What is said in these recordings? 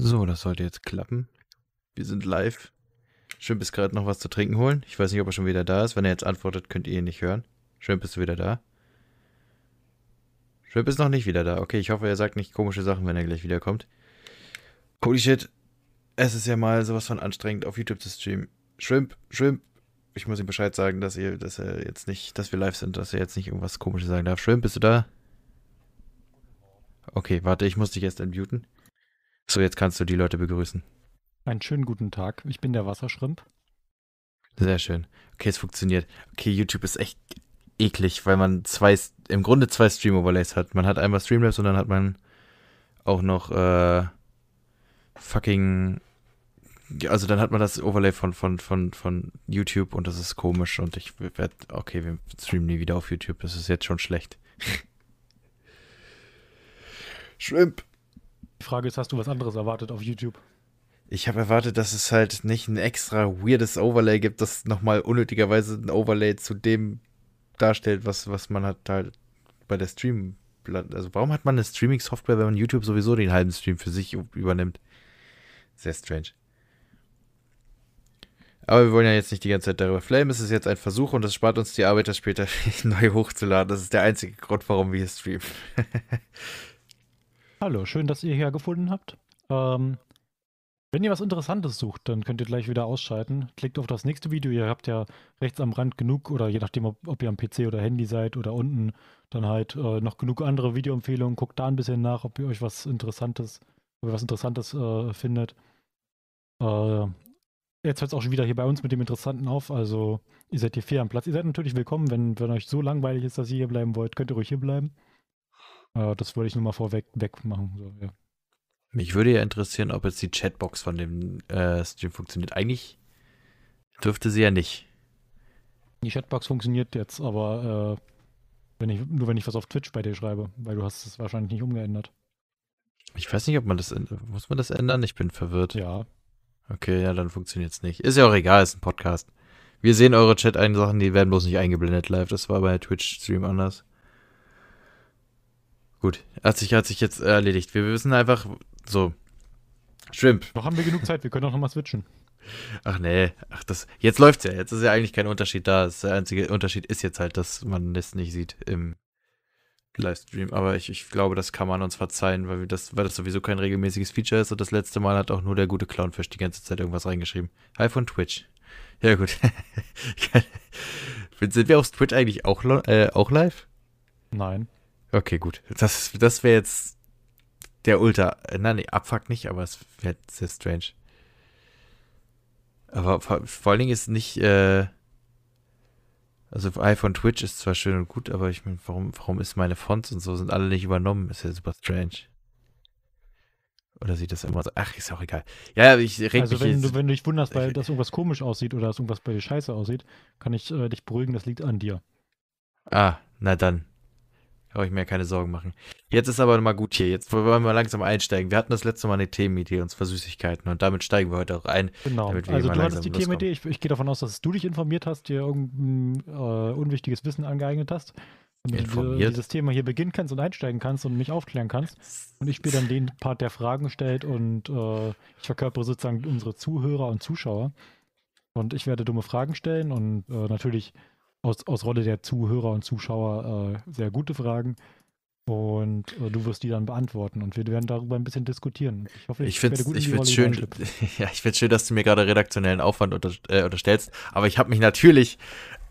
So, das sollte jetzt klappen. Wir sind live. Schön, bis gerade noch was zu trinken holen. Ich weiß nicht, ob er schon wieder da ist. Wenn er jetzt antwortet, könnt ihr ihn nicht hören. Bist du wieder da? Schön, ist noch nicht wieder da. Okay, ich hoffe, er sagt nicht komische Sachen, wenn er gleich wiederkommt. Holy shit. Es ist ja mal sowas von anstrengend, auf YouTube zu streamen. Shrimp, Shrimp. Ich muss ihm Bescheid sagen, dass ihr, dass er jetzt nicht, dass wir live sind, dass er jetzt nicht irgendwas komisches sagen darf. Shrimp, bist du da? Okay, warte, ich muss dich erst entmuten. So, jetzt kannst du die Leute begrüßen. Einen schönen guten Tag. Ich bin der Wasserschrimp. Sehr schön. Okay, es funktioniert. Okay, YouTube ist echt eklig, weil man zwei, im Grunde zwei Stream-Overlays hat. Man hat einmal Streamlabs und dann hat man auch noch äh, fucking. Also dann hat man das Overlay von, von, von, von YouTube und das ist komisch und ich werde, okay, wir streamen nie wieder auf YouTube, das ist jetzt schon schlecht. Shrimp. Die Frage ist, hast du was anderes erwartet auf YouTube? Ich habe erwartet, dass es halt nicht ein extra weirdes Overlay gibt, das nochmal unnötigerweise ein Overlay zu dem darstellt, was, was man hat halt bei der Stream. Also warum hat man eine Streaming-Software, wenn man YouTube sowieso den halben Stream für sich übernimmt? Sehr strange. Aber wir wollen ja jetzt nicht die ganze Zeit darüber flamen. Es ist jetzt ein Versuch und das spart uns die Arbeit, das später neu hochzuladen. Das ist der einzige Grund, warum wir hier streamen. Hallo, schön, dass ihr hier gefunden habt. Ähm, wenn ihr was Interessantes sucht, dann könnt ihr gleich wieder ausschalten. Klickt auf das nächste Video. Ihr habt ja rechts am Rand genug, oder je nachdem, ob, ob ihr am PC oder Handy seid oder unten, dann halt äh, noch genug andere Videoempfehlungen. Guckt da ein bisschen nach, ob ihr euch was Interessantes, ob ihr was Interessantes äh, findet. Äh, jetzt hört es auch schon wieder hier bei uns mit dem Interessanten auf. Also, ihr seid hier fair am Platz. Ihr seid natürlich willkommen, wenn, wenn euch so langweilig ist, dass ihr hier bleiben wollt, könnt ihr ruhig hier bleiben. Äh, das wollte ich nur mal vorweg wegmachen. So, ja. Mich würde ja interessieren, ob jetzt die Chatbox von dem äh, Stream funktioniert. Eigentlich dürfte sie ja nicht. Die Chatbox funktioniert jetzt, aber äh, wenn ich, nur wenn ich was auf Twitch bei dir schreibe, weil du hast es wahrscheinlich nicht umgeändert. Ich weiß nicht, ob man das muss man das ändern? Ich bin verwirrt. Ja. Okay, ja, dann funktioniert es nicht. Ist ja auch egal, ist ein Podcast. Wir sehen eure Chat-Sachen, die werden bloß nicht eingeblendet live. Das war bei Twitch-Stream anders. Gut, hat sich, hat sich jetzt erledigt. Wir wissen einfach, so. Shrimp. Noch haben wir genug Zeit, wir können auch nochmal switchen. Ach nee, ach das, jetzt läuft's ja, jetzt ist ja eigentlich kein Unterschied da. Das der einzige Unterschied ist jetzt halt, dass man das nicht sieht im Livestream. Aber ich, ich glaube, das kann man uns verzeihen, weil, das, weil das sowieso kein regelmäßiges Feature ist. Und das letzte Mal hat auch nur der gute Clownfish die ganze Zeit irgendwas reingeschrieben. Hi von Twitch. Ja, gut. Sind wir auf Twitch eigentlich auch, äh, auch live? Nein. Okay, gut. Das, das wäre jetzt der Ultra. Nein, nee, Abfuck nicht, aber es wäre sehr strange. Aber vor, vor allen Dingen ist nicht, äh, also iPhone Twitch ist zwar schön und gut, aber ich meine, warum, warum ist meine Fonts und so sind alle nicht übernommen? Ist ja super strange. Oder sieht das immer so? Ach, ist auch egal. Ja, ich reg Also, wenn du, wenn du dich wunderst, weil das irgendwas komisch aussieht oder dass irgendwas bei dir scheiße aussieht, kann ich äh, dich beruhigen, das liegt an dir. Ah, na dann. Brauche ich mir keine Sorgen machen. Jetzt ist aber mal gut hier. Jetzt wollen wir langsam einsteigen. Wir hatten das letzte Mal eine Themenidee, uns Süßigkeiten. Und damit steigen wir heute auch ein. Genau. Also du hattest die Themenidee. Ich, ich, gehe davon aus, dass du dich informiert hast, dir irgendein äh, unwichtiges Wissen angeeignet hast. Damit informiert. du dieses Thema hier beginnen kannst und einsteigen kannst und mich aufklären kannst. Und ich bin dann den Part der Fragen stellt und äh, ich verkörpere sozusagen unsere Zuhörer und Zuschauer. Und ich werde dumme Fragen stellen und äh, natürlich aus, aus Rolle der Zuhörer und Zuschauer äh, sehr gute Fragen. Und äh, du wirst die dann beantworten und wir werden darüber ein bisschen diskutieren. Ich hoffe, ich, ich finde es schön, ja, ich schön, dass du mir gerade redaktionellen Aufwand unter, äh, unterstellst, aber ich habe mich natürlich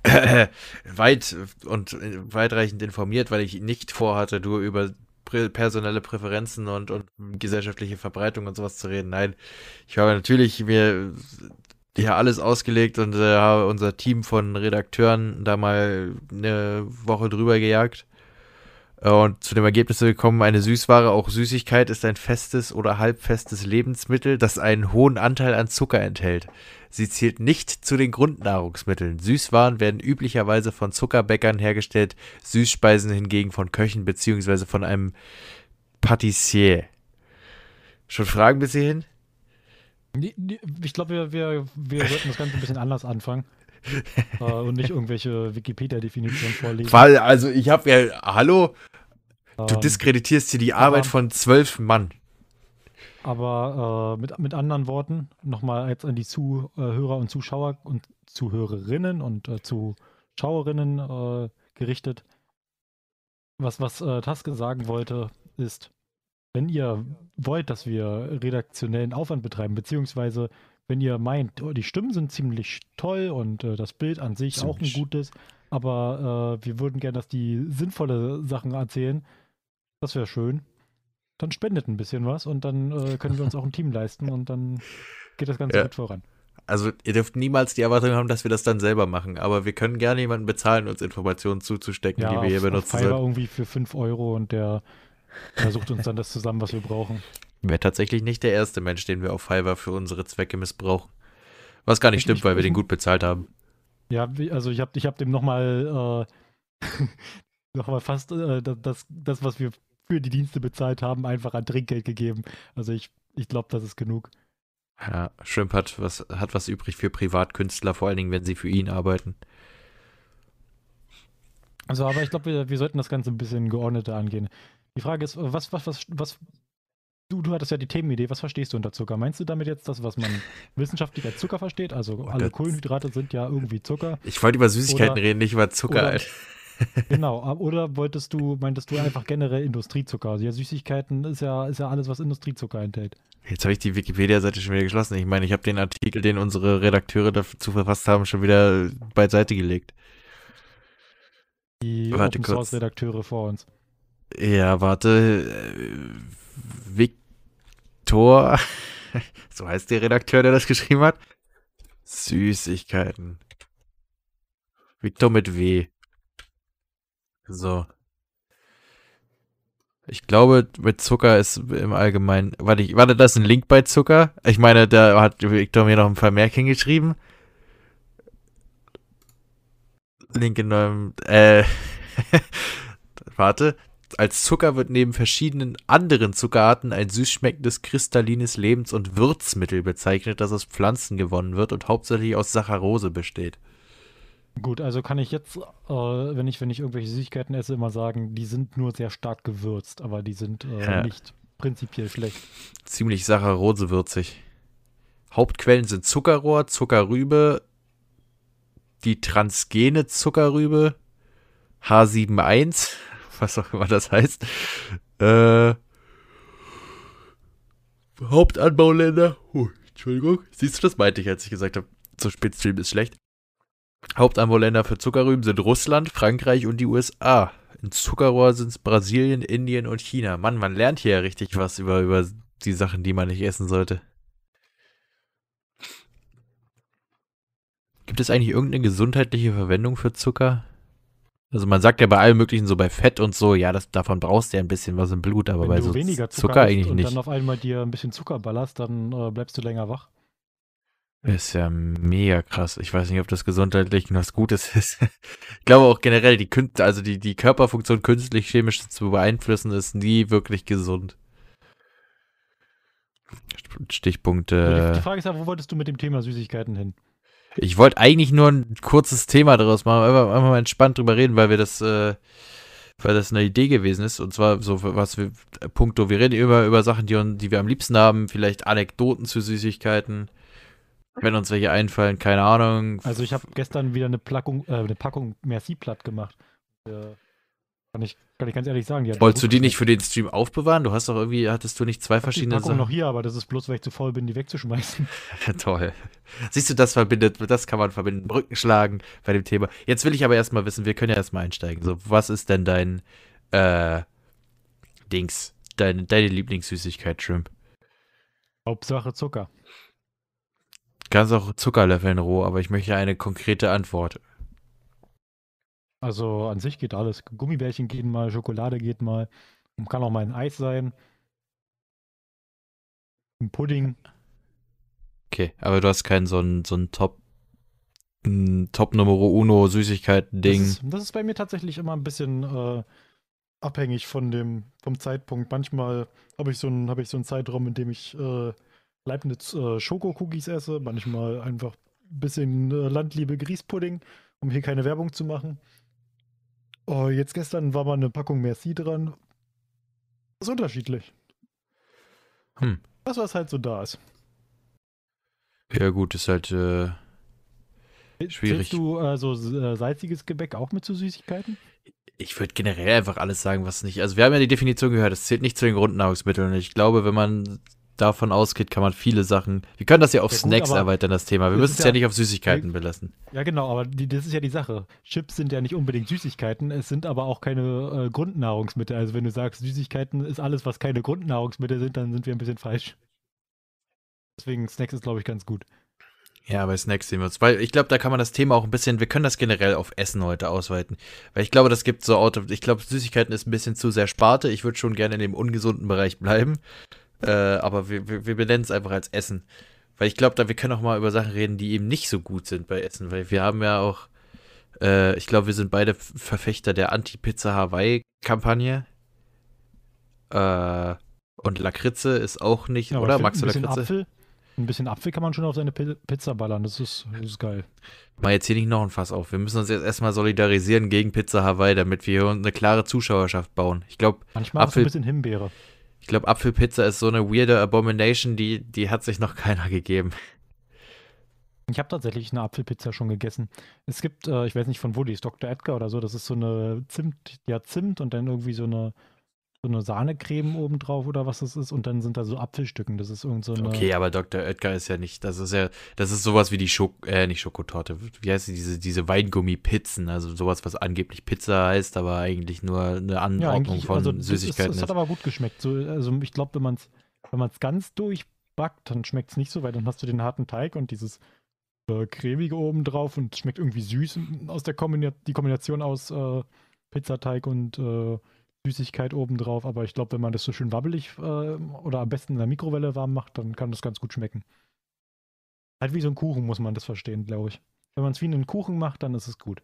äh, weit und äh, weitreichend informiert, weil ich nicht vorhatte, du über personelle Präferenzen und, und gesellschaftliche Verbreitung und sowas zu reden. Nein, ich habe natürlich mir ja alles ausgelegt und äh, habe unser Team von Redakteuren da mal eine Woche drüber gejagt äh, und zu dem Ergebnis gekommen, eine Süßware, auch Süßigkeit, ist ein festes oder halbfestes Lebensmittel, das einen hohen Anteil an Zucker enthält. Sie zählt nicht zu den Grundnahrungsmitteln. Süßwaren werden üblicherweise von Zuckerbäckern hergestellt, Süßspeisen hingegen von Köchen bzw. von einem Patissier. Schon Fragen bis hierhin? Ich glaube, wir, wir, wir sollten das Ganze ein bisschen anders anfangen. äh, und nicht irgendwelche Wikipedia-Definitionen vorlesen. Weil, also ich habe ja, hallo, du ähm, diskreditierst hier die Arbeit von zwölf Mann. Aber äh, mit, mit anderen Worten, nochmal jetzt an die Zuhörer und Zuschauer und Zuhörerinnen und äh, Zuschauerinnen äh, gerichtet. Was, was äh, Taske sagen wollte, ist, wenn ihr wollt, dass wir redaktionellen Aufwand betreiben, beziehungsweise wenn ihr meint, oh, die Stimmen sind ziemlich toll und äh, das Bild an sich ziemlich. auch ein gutes, aber äh, wir würden gerne, dass die sinnvolle Sachen erzählen, das wäre schön. Dann spendet ein bisschen was und dann äh, können wir uns auch ein Team leisten und dann geht das Ganze ja. gut voran. Also ihr dürft niemals die Erwartung haben, dass wir das dann selber machen, aber wir können gerne jemanden bezahlen, uns Informationen zuzustecken, ja, die wir auf, hier benutzen. Auf Fiverr irgendwie für 5 Euro und der, der sucht uns dann das zusammen, was wir brauchen. Wäre tatsächlich nicht der erste Mensch, den wir auf Fiverr für unsere Zwecke missbrauchen. Was gar nicht ich, stimmt, weil wir den gut bezahlt haben. Ja, also ich habe ich hab dem nochmal äh, noch fast äh, das, das, was wir für die Dienste bezahlt haben, einfach an Trinkgeld gegeben. Also ich, ich glaube, das ist genug. Ja, Shrimp hat was, hat was übrig für Privatkünstler, vor allen Dingen, wenn sie für ihn arbeiten. Also, aber ich glaube, wir, wir sollten das Ganze ein bisschen geordneter angehen. Die Frage ist, was, was, was, was, du, du hattest ja die Themenidee, was verstehst du unter Zucker? Meinst du damit jetzt das, was man wissenschaftlich als Zucker versteht? Also oh, alle Kohlenhydrate sind ja irgendwie Zucker. Ich wollte über Süßigkeiten oder, reden, nicht über Zucker. Oder, genau, oder wolltest du, meintest du einfach generell Industriezucker? Also ja, Süßigkeiten ist ja, ist ja alles, was Industriezucker enthält. Jetzt habe ich die Wikipedia-Seite schon wieder geschlossen. Ich meine, ich habe den Artikel, den unsere Redakteure dazu verfasst haben, schon wieder beiseite gelegt. Die warte Open Source Redakteure vor uns. Ja, warte. Viktor, so heißt der Redakteur, der das geschrieben hat. Süßigkeiten. Viktor mit W. So. Ich glaube, mit Zucker ist im Allgemeinen. Warte, ich, warte, das ist ein Link bei Zucker? Ich meine, da hat Victor mir noch ein Vermerk hingeschrieben. Link in neuem. Äh. warte. Als Zucker wird neben verschiedenen anderen Zuckerarten ein süß schmeckendes kristallines Lebens- und Würzmittel bezeichnet, das aus Pflanzen gewonnen wird und hauptsächlich aus Saccharose besteht. Gut, also kann ich jetzt, äh, wenn ich wenn ich irgendwelche Süßigkeiten esse, immer sagen, die sind nur sehr stark gewürzt, aber die sind äh, ja. nicht prinzipiell schlecht. Ziemlich saccharosewürzig. Hauptquellen sind Zuckerrohr, Zuckerrübe, die transgene Zuckerrübe, H71, was auch immer das heißt. Äh, Hauptanbauländer. Oh, Entschuldigung. Siehst du, das meinte ich, als ich gesagt habe, so Spitzstream ist schlecht. Hauptanbauländer für Zuckerrüben sind Russland, Frankreich und die USA. In Zuckerrohr sind es Brasilien, Indien und China. Mann, man lernt hier ja richtig was über, über die Sachen, die man nicht essen sollte. Gibt es eigentlich irgendeine gesundheitliche Verwendung für Zucker? Also man sagt ja bei allem möglichen, so bei Fett und so, ja, das, davon brauchst du ja ein bisschen was im Blut, aber Wenn bei so weniger Zucker, Zucker eigentlich und nicht. Und dann auf einmal dir ein bisschen Zucker ballerst, dann äh, bleibst du länger wach. Ist ja mega krass. Ich weiß nicht, ob das gesundheitlich was Gutes ist. ich glaube auch generell, die, Künste, also die, die Körperfunktion künstlich chemisch zu beeinflussen, ist nie wirklich gesund. Stichpunkte. Die Frage ist ja, wo wolltest du mit dem Thema Süßigkeiten hin? Ich wollte eigentlich nur ein kurzes Thema daraus machen, einfach, einfach mal entspannt drüber reden, weil wir das, äh, weil das eine Idee gewesen ist. Und zwar so was wir, Punkto, wir reden immer über Sachen, die, die wir am liebsten haben, vielleicht Anekdoten zu Süßigkeiten wenn uns welche einfallen, keine Ahnung. Also ich habe gestern wieder eine, Plackung, äh, eine Packung Merci platt gemacht. Äh, kann, ich, kann ich ganz ehrlich sagen. Wolltest du die nicht für den Stream aufbewahren? Du hast doch irgendwie, hattest du nicht zwei verschiedene die Packung Sachen? noch hier, aber das ist bloß, weil ich zu faul bin, die wegzuschmeißen. Toll. Siehst du, das verbindet, das kann man verbinden. Brücken schlagen bei dem Thema. Jetzt will ich aber erstmal wissen, wir können ja erstmal einsteigen. So, was ist denn dein, äh, Dings, dein, deine Lieblingssüßigkeit, Shrimp? Hauptsache Zucker. Kannst auch Zucker löffeln roh, aber ich möchte eine konkrete Antwort. Also an sich geht alles. Gummibärchen gehen mal, Schokolade geht mal. Kann auch mal ein Eis sein. Ein Pudding. Okay, aber du hast keinen so ein, so ein Top, ein Top Numero Uno Süßigkeiten-Ding. Das, das, ist bei mir tatsächlich immer ein bisschen äh, abhängig von dem, vom Zeitpunkt. Manchmal habe ich, so hab ich so einen Zeitraum, in dem ich äh, Leibniz äh, Schoko-Cookies esse, manchmal einfach ein bisschen äh, Landliebe Grießpudding, um hier keine Werbung zu machen. Oh, jetzt gestern war mal eine Packung Merci dran. Das ist unterschiedlich. Hm. Das, was halt so da ist. Ja, gut, ist halt äh, schwierig. Zählst du äh, so äh, salziges Gebäck auch mit zu Süßigkeiten? Ich würde generell einfach alles sagen, was nicht. Also, wir haben ja die Definition gehört, es zählt nicht zu den Grundnahrungsmitteln. Ich glaube, wenn man davon ausgeht, kann man viele Sachen. Wir können das ja auf ja, gut, Snacks erweitern, das Thema. Wir müssen es ja, ja, nicht auf Süßigkeiten belassen. Ja, genau, aber die, das ist ja die Sache. Chips sind ja nicht unbedingt Süßigkeiten, es sind aber auch keine äh, Grundnahrungsmittel. Also, wenn du sagst, Süßigkeiten ist alles, was keine Grundnahrungsmittel sind, dann sind wir ein bisschen falsch. Deswegen Snacks ist, glaube ich, ganz gut. Ja, bei Snacks sehen wir uns. Weil ich glaube, da kann man das Thema auch ein bisschen, wir können das generell auf Essen heute ausweiten. Weil ich glaube, das gibt so Auto, ich glaube, Süßigkeiten ist ein bisschen zu sehr Sparte. Ich würde schon gerne in dem ungesunden Bereich bleiben. Äh, aber wir, wir, wir benennen es einfach als Essen. Weil ich glaube, da wir können auch mal über Sachen reden, die eben nicht so gut sind bei Essen. Weil wir haben ja auch, äh, ich glaube, wir sind beide Verfechter der Anti-Pizza Hawaii-Kampagne. Äh, und Lakritze ist auch nicht, ja, oder? Magst du Lakritze? Apfel? Ein bisschen Apfel kann man schon auf seine Pizza ballern, das ist, das ist geil. Mal jetzt hier nicht noch ein Fass auf. Wir müssen uns jetzt erstmal solidarisieren gegen Pizza Hawaii, damit wir hier eine klare Zuschauerschaft bauen. Ich glaube, manchmal Apfel, ein bisschen Himbeere. Ich glaube, Apfelpizza ist so eine weirde Abomination, die, die hat sich noch keiner gegeben. Ich habe tatsächlich eine Apfelpizza schon gegessen. Es gibt, äh, ich weiß nicht von wo die ist, Dr. Edgar oder so, das ist so eine Zimt, ja Zimt und dann irgendwie so eine so eine Sahnecreme obendrauf oder was das ist und dann sind da so Apfelstücken. Das ist irgend so eine. Okay, aber Dr. Oetker ist ja nicht, das ist ja, das ist sowas wie die Schok, äh, nicht Schokotorte, wie heißt die, diese, diese Weingummi-Pizzen, also sowas, was angeblich Pizza heißt, aber eigentlich nur eine Anordnung ja, von also Süßigkeiten ist. Es hat aber gut geschmeckt. So, also ich glaube, wenn man es wenn man's ganz durchbackt, dann schmeckt es nicht so, weil dann hast du den harten Teig und dieses äh, cremige obendrauf und schmeckt irgendwie süß aus der Kombination, die Kombination aus äh, Pizzateig und äh, Süßigkeit obendrauf, aber ich glaube, wenn man das so schön wabbelig äh, oder am besten in der Mikrowelle warm macht, dann kann das ganz gut schmecken. Halt wie so ein Kuchen muss man das verstehen, glaube ich. Wenn man es wie einen Kuchen macht, dann ist es gut.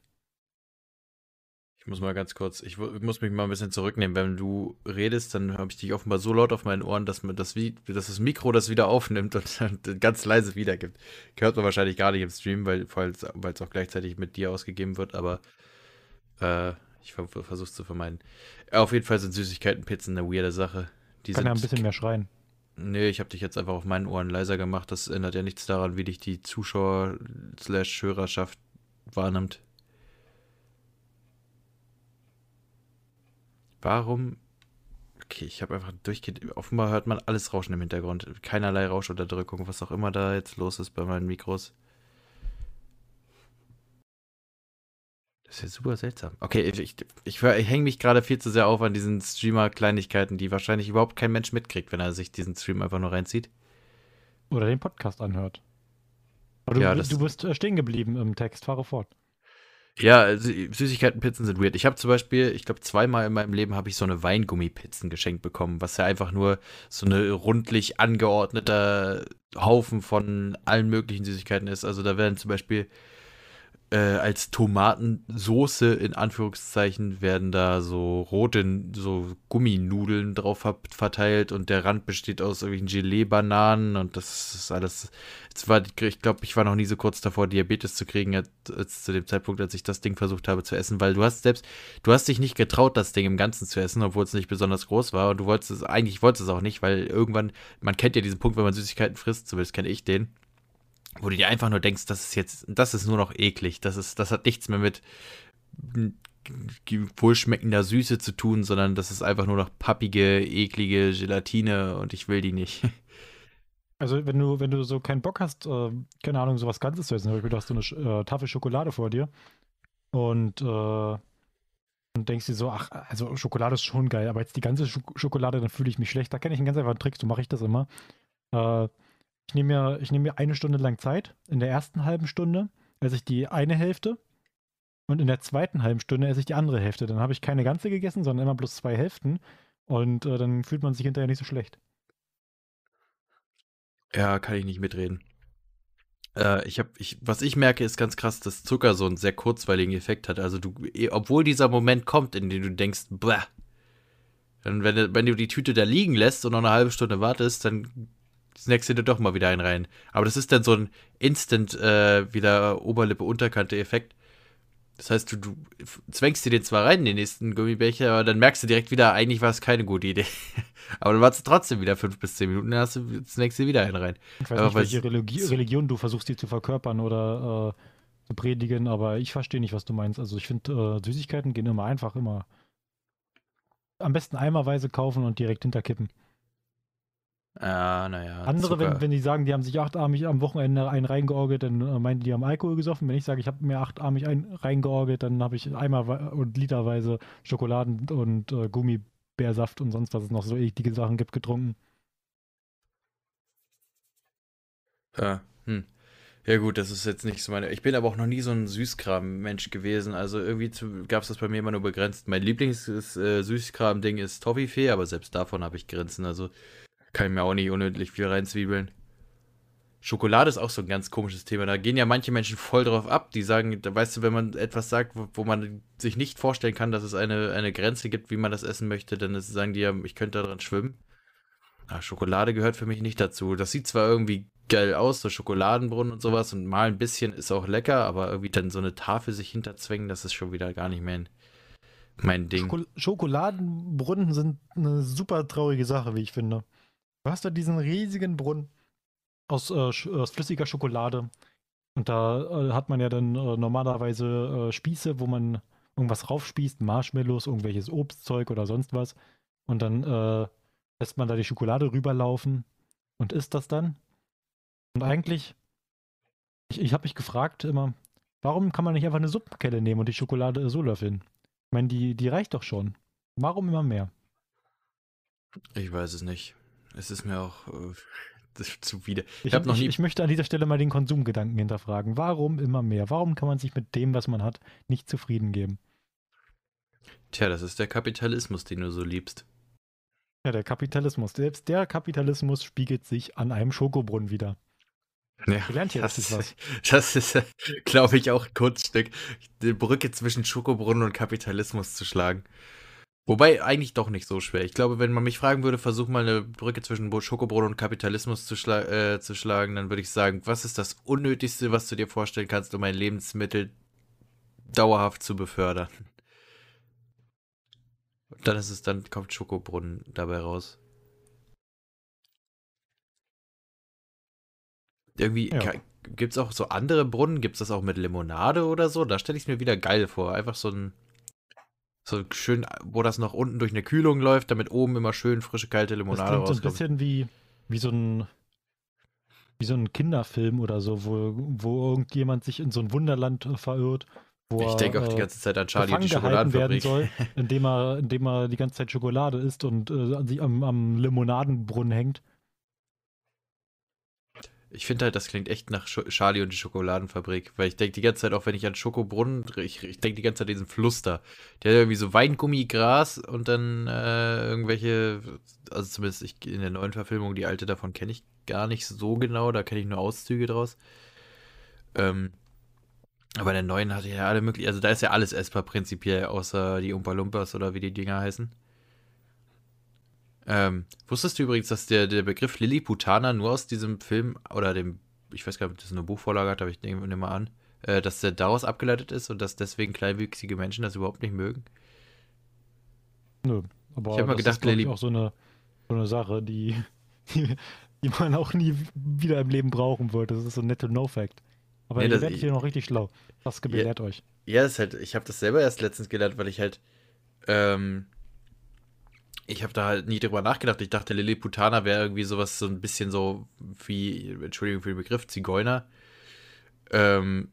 Ich muss mal ganz kurz, ich, muss mich mal ein bisschen zurücknehmen. Wenn du redest, dann habe ich dich offenbar so laut auf meinen Ohren, dass, man das, dass das Mikro das wieder aufnimmt und, und ganz leise wiedergibt. Hört man wahrscheinlich gar nicht im Stream, weil es auch gleichzeitig mit dir ausgegeben wird, aber äh, ich versuche es zu vermeiden. Auf jeden Fall sind Süßigkeiten, Pizzen eine weirde Sache. Die Kann sind, ja ein bisschen mehr schreien. Nee, ich habe dich jetzt einfach auf meinen Ohren leiser gemacht. Das ändert ja nichts daran, wie dich die Zuschauer-Hörerschaft wahrnimmt. Warum? Okay, ich habe einfach durchgehend. Offenbar hört man alles Rauschen im Hintergrund. Keinerlei Rauschunterdrückung, was auch immer da jetzt los ist bei meinen Mikros. Das ist ja super seltsam. Okay, ich, ich, ich, ich hänge mich gerade viel zu sehr auf an diesen Streamer-Kleinigkeiten, die wahrscheinlich überhaupt kein Mensch mitkriegt, wenn er sich diesen Stream einfach nur reinzieht. Oder den Podcast anhört. Aber du, ja, du bist äh, stehen geblieben im Text, fahre fort. Ja, Süßigkeiten, Pizzen sind weird. Ich habe zum Beispiel, ich glaube, zweimal in meinem Leben habe ich so eine Weingummipizzen geschenkt bekommen, was ja einfach nur so eine rundlich angeordneter Haufen von allen möglichen Süßigkeiten ist. Also da werden zum Beispiel äh, als Tomatensoße in Anführungszeichen werden da so rote so Gumminudeln drauf verteilt und der Rand besteht aus irgendwelchen Gelee-Bananen und das ist alles. War, ich glaube, ich war noch nie so kurz davor, Diabetes zu kriegen, als, zu dem Zeitpunkt, als ich das Ding versucht habe zu essen, weil du hast selbst, du hast dich nicht getraut, das Ding im Ganzen zu essen, obwohl es nicht besonders groß war und du wolltest es, eigentlich wolltest es auch nicht, weil irgendwann, man kennt ja diesen Punkt, wenn man Süßigkeiten frisst, zumindest kenne ich den wo du dir einfach nur denkst, das ist jetzt, das ist nur noch eklig, das ist, das hat nichts mehr mit wohlschmeckender Süße zu tun, sondern das ist einfach nur noch pappige, eklige Gelatine und ich will die nicht. Also wenn du, wenn du so keinen Bock hast, äh, keine Ahnung, sowas Ganzes zu essen, zum Beispiel, du hast so eine äh, Tafel Schokolade vor dir und, äh, und denkst dir so, ach, also Schokolade ist schon geil, aber jetzt die ganze Sch Schokolade, dann fühle ich mich schlecht. Da kenne ich einen ganz einfachen Trick, so mache ich das immer. Äh, ich nehme mir, nehm mir eine Stunde lang Zeit. In der ersten halben Stunde esse ich die eine Hälfte und in der zweiten halben Stunde esse ich die andere Hälfte. Dann habe ich keine ganze gegessen, sondern immer bloß zwei Hälften und äh, dann fühlt man sich hinterher nicht so schlecht. Ja, kann ich nicht mitreden. Äh, ich habe, ich, was ich merke, ist ganz krass, dass Zucker so einen sehr kurzweiligen Effekt hat. Also du, eh, obwohl dieser Moment kommt, in dem du denkst, bäh, wenn, wenn du die Tüte da liegen lässt und noch eine halbe Stunde wartest, dann snackst du dir doch mal wieder einen rein. Aber das ist dann so ein Instant äh, wieder Oberlippe-Unterkante-Effekt. Das heißt, du, du zwängst dir den zwar rein, den nächsten Gummibärchen, aber dann merkst du direkt wieder, eigentlich war es keine gute Idee. aber dann warst du trotzdem wieder fünf bis zehn Minuten, dann hast du, zwängst dir wieder einen rein. Ich weiß aber nicht, welche Religi Religion du versuchst, dir zu verkörpern oder äh, zu predigen, aber ich verstehe nicht, was du meinst. Also ich finde, äh, Süßigkeiten gehen immer einfach, immer. Am besten eimerweise kaufen und direkt hinterkippen. Ja, naja. Andere, wenn, wenn die sagen, die haben sich achtarmig am Wochenende einen reingeorgelt, dann äh, meinen die, die haben Alkohol gesoffen. Wenn ich sage, ich habe mir achtarmig einen reingeorgelt, dann habe ich einmal und literweise Schokoladen und äh, Gummibärsaft und sonst was es noch so eklige Sachen gibt, getrunken. Ja, hm. Ja gut, das ist jetzt nicht so meine. Ich bin aber auch noch nie so ein Süßkram-Mensch gewesen. Also irgendwie gab es das bei mir immer nur begrenzt. Mein Lieblings-Süßkram-Ding ist Toffifee, aber selbst davon habe ich Grenzen. Also kann ich mir auch nicht unendlich viel reinzwiebeln. Schokolade ist auch so ein ganz komisches Thema. Da gehen ja manche Menschen voll drauf ab. Die sagen, da weißt du, wenn man etwas sagt, wo, wo man sich nicht vorstellen kann, dass es eine, eine Grenze gibt, wie man das essen möchte, dann sagen die ja, ich könnte daran schwimmen. Aber Schokolade gehört für mich nicht dazu. Das sieht zwar irgendwie geil aus, so Schokoladenbrunnen und sowas, und mal ein bisschen ist auch lecker, aber irgendwie dann so eine Tafel sich hinterzwängen, das ist schon wieder gar nicht mein, mein Ding. Schokol Schokoladenbrunnen sind eine super traurige Sache, wie ich finde. Du hast da diesen riesigen Brunnen aus, äh, aus flüssiger Schokolade. Und da äh, hat man ja dann äh, normalerweise äh, Spieße, wo man irgendwas raufspießt, Marshmallows, irgendwelches Obstzeug oder sonst was. Und dann äh, lässt man da die Schokolade rüberlaufen und isst das dann. Und eigentlich, ich, ich habe mich gefragt immer, warum kann man nicht einfach eine Suppenkelle nehmen und die Schokolade so löffeln? Ich meine, die, die reicht doch schon. Warum immer mehr? Ich weiß es nicht. Es ist mir auch äh, zuwider. Ich, ich, noch nie ich, ich möchte an dieser Stelle mal den Konsumgedanken hinterfragen. Warum immer mehr? Warum kann man sich mit dem, was man hat, nicht zufrieden geben? Tja, das ist der Kapitalismus, den du so liebst. Ja, der Kapitalismus. Selbst der Kapitalismus spiegelt sich an einem Schokobrunnen wieder. Ja, lernt jetzt das, was. Das ist, glaube ich, auch ein Kunststück, die Brücke zwischen Schokobrunnen und Kapitalismus zu schlagen. Wobei eigentlich doch nicht so schwer. Ich glaube, wenn man mich fragen würde, versuch mal eine Brücke zwischen Schokobrot und Kapitalismus zu, schla äh, zu schlagen, dann würde ich sagen, was ist das Unnötigste, was du dir vorstellen kannst, um ein Lebensmittel dauerhaft zu befördern? Und dann ist es, dann kommt Schokobrunnen dabei raus. Irgendwie ja. gibt es auch so andere Brunnen, gibt es das auch mit Limonade oder so? Da stelle ich es mir wieder geil vor. Einfach so ein so schön, wo das noch unten durch eine Kühlung läuft, damit oben immer schön frische, kalte Limonade rauskommt. Das klingt so ein bisschen wie, wie so ein wie so ein Kinderfilm oder so, wo, wo irgendjemand sich in so ein Wunderland äh, verirrt. Wo ich denke auch die äh, ganze Zeit an Charlie und die Schokoladenfabrik. werden soll, indem er, indem er die ganze Zeit Schokolade isst und äh, sich am, am Limonadenbrunnen hängt. Ich finde halt, das klingt echt nach Sch Charlie und die Schokoladenfabrik, weil ich denke die ganze Zeit, auch wenn ich an Schokobrunnen, ich, ich denke die ganze Zeit an diesen Fluss da. Der hat irgendwie so Weingummi, Gras und dann äh, irgendwelche, also zumindest ich, in der neuen Verfilmung, die alte davon kenne ich gar nicht so genau, da kenne ich nur Auszüge draus. Ähm, aber in der neuen hatte ja alle möglichen, also da ist ja alles essbar prinzipiell, außer die Umpa Lumpas oder wie die Dinger heißen. Ähm, wusstest du übrigens, dass der, der Begriff Lilliputaner nur aus diesem Film oder dem, ich weiß gar nicht, ob das eine Buchvorlage hat, aber ich nehme mal an, äh, dass der daraus abgeleitet ist und dass deswegen kleinwüchsige Menschen das überhaupt nicht mögen? Nö, aber ich habe mal gedacht, ist auch so eine, so eine Sache, die, die, die, man auch nie wieder im Leben brauchen wird. Das ist so ein netto No-Fact. Aber nee, ihr werdet hier noch richtig schlau. Was belehrt ja, euch? Ja, ist halt, ich habe das selber erst letztens gelernt, weil ich halt ähm, ich habe da halt nie drüber nachgedacht. Ich dachte, Lilliputaner wäre irgendwie sowas, so ein bisschen so wie, Entschuldigung für den Begriff, Zigeuner. Ähm,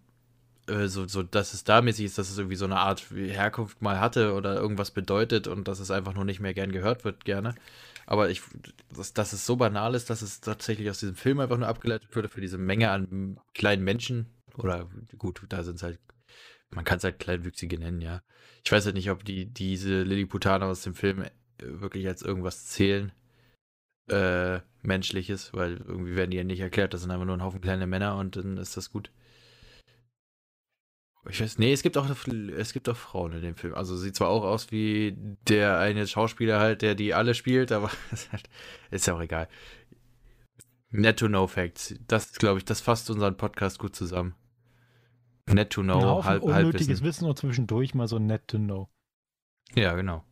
äh, so, so, dass es da mäßig ist, dass es irgendwie so eine Art Herkunft mal hatte oder irgendwas bedeutet und dass es einfach nur nicht mehr gern gehört wird, gerne. Aber ich, dass, dass es so banal ist, dass es tatsächlich aus diesem Film einfach nur abgeleitet wurde für diese Menge an kleinen Menschen. Oder gut, da sind es halt, man kann es halt kleinwüchsige nennen, ja. Ich weiß halt nicht, ob die, diese Lilliputaner aus dem Film wirklich als irgendwas zählen. Äh, menschliches, weil irgendwie werden die ja nicht erklärt, das sind einfach nur ein Haufen kleine Männer und dann ist das gut. Ich weiß, nee, es gibt auch es gibt auch Frauen in dem Film. Also sieht zwar auch aus wie der eine Schauspieler halt, der die alle spielt, aber ist, halt, ist ja auch egal. Netto No Facts. Das glaube ich, das fasst unseren Podcast gut zusammen. Net to know, halb, unnötiges Wissen und zwischendurch mal so net to know. Ja, genau.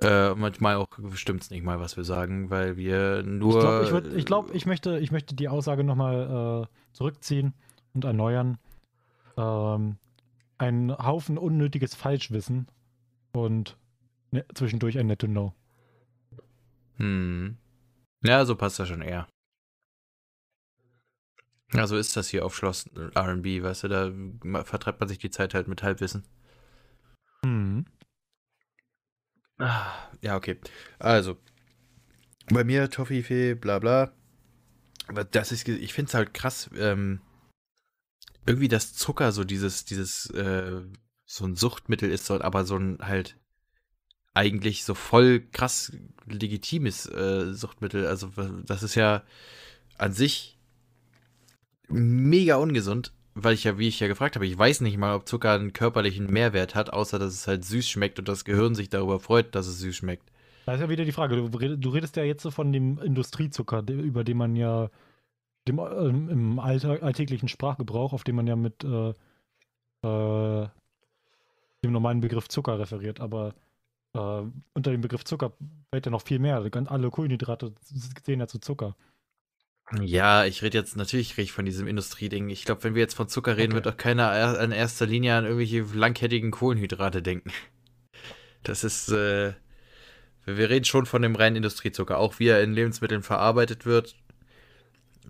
Äh, manchmal auch stimmt es nicht mal, was wir sagen, weil wir nur. Ich glaube, ich, würd, ich, glaub, ich, möchte, ich möchte die Aussage nochmal äh, zurückziehen und erneuern. Ähm, ein Haufen unnötiges Falschwissen und ne, zwischendurch ein Net to Know. Hm. Ja, so passt das schon eher. Ja, so ist das hier auf Schloss RB, weißt du, da vertreibt man sich die Zeit halt mit Halbwissen. Hm. Ah, ja, okay. Also, bei mir Toffifee, bla bla. Das ist, ich finde es halt krass, ähm, irgendwie das Zucker so dieses, dieses, äh, so ein Suchtmittel ist, aber so ein halt eigentlich so voll krass legitimes äh, Suchtmittel. Also das ist ja an sich mega ungesund weil ich ja, wie ich ja gefragt habe, ich weiß nicht mal, ob Zucker einen körperlichen Mehrwert hat, außer dass es halt süß schmeckt und das Gehirn sich darüber freut, dass es süß schmeckt. Da ist ja wieder die Frage, du, du redest ja jetzt so von dem Industriezucker, über den man ja dem, ähm, im Alltag, alltäglichen Sprachgebrauch, auf den man ja mit äh, äh, dem normalen Begriff Zucker referiert, aber äh, unter dem Begriff Zucker fällt ja noch viel mehr. Alle Kohlenhydrate sehen ja zu Zucker. Ja, ich rede jetzt, natürlich rede ich von diesem Industrieding. Ich glaube, wenn wir jetzt von Zucker reden, okay. wird doch keiner in erster Linie an irgendwelche langkettigen Kohlenhydrate denken. Das ist, äh, wir reden schon von dem reinen Industriezucker, auch wie er in Lebensmitteln verarbeitet wird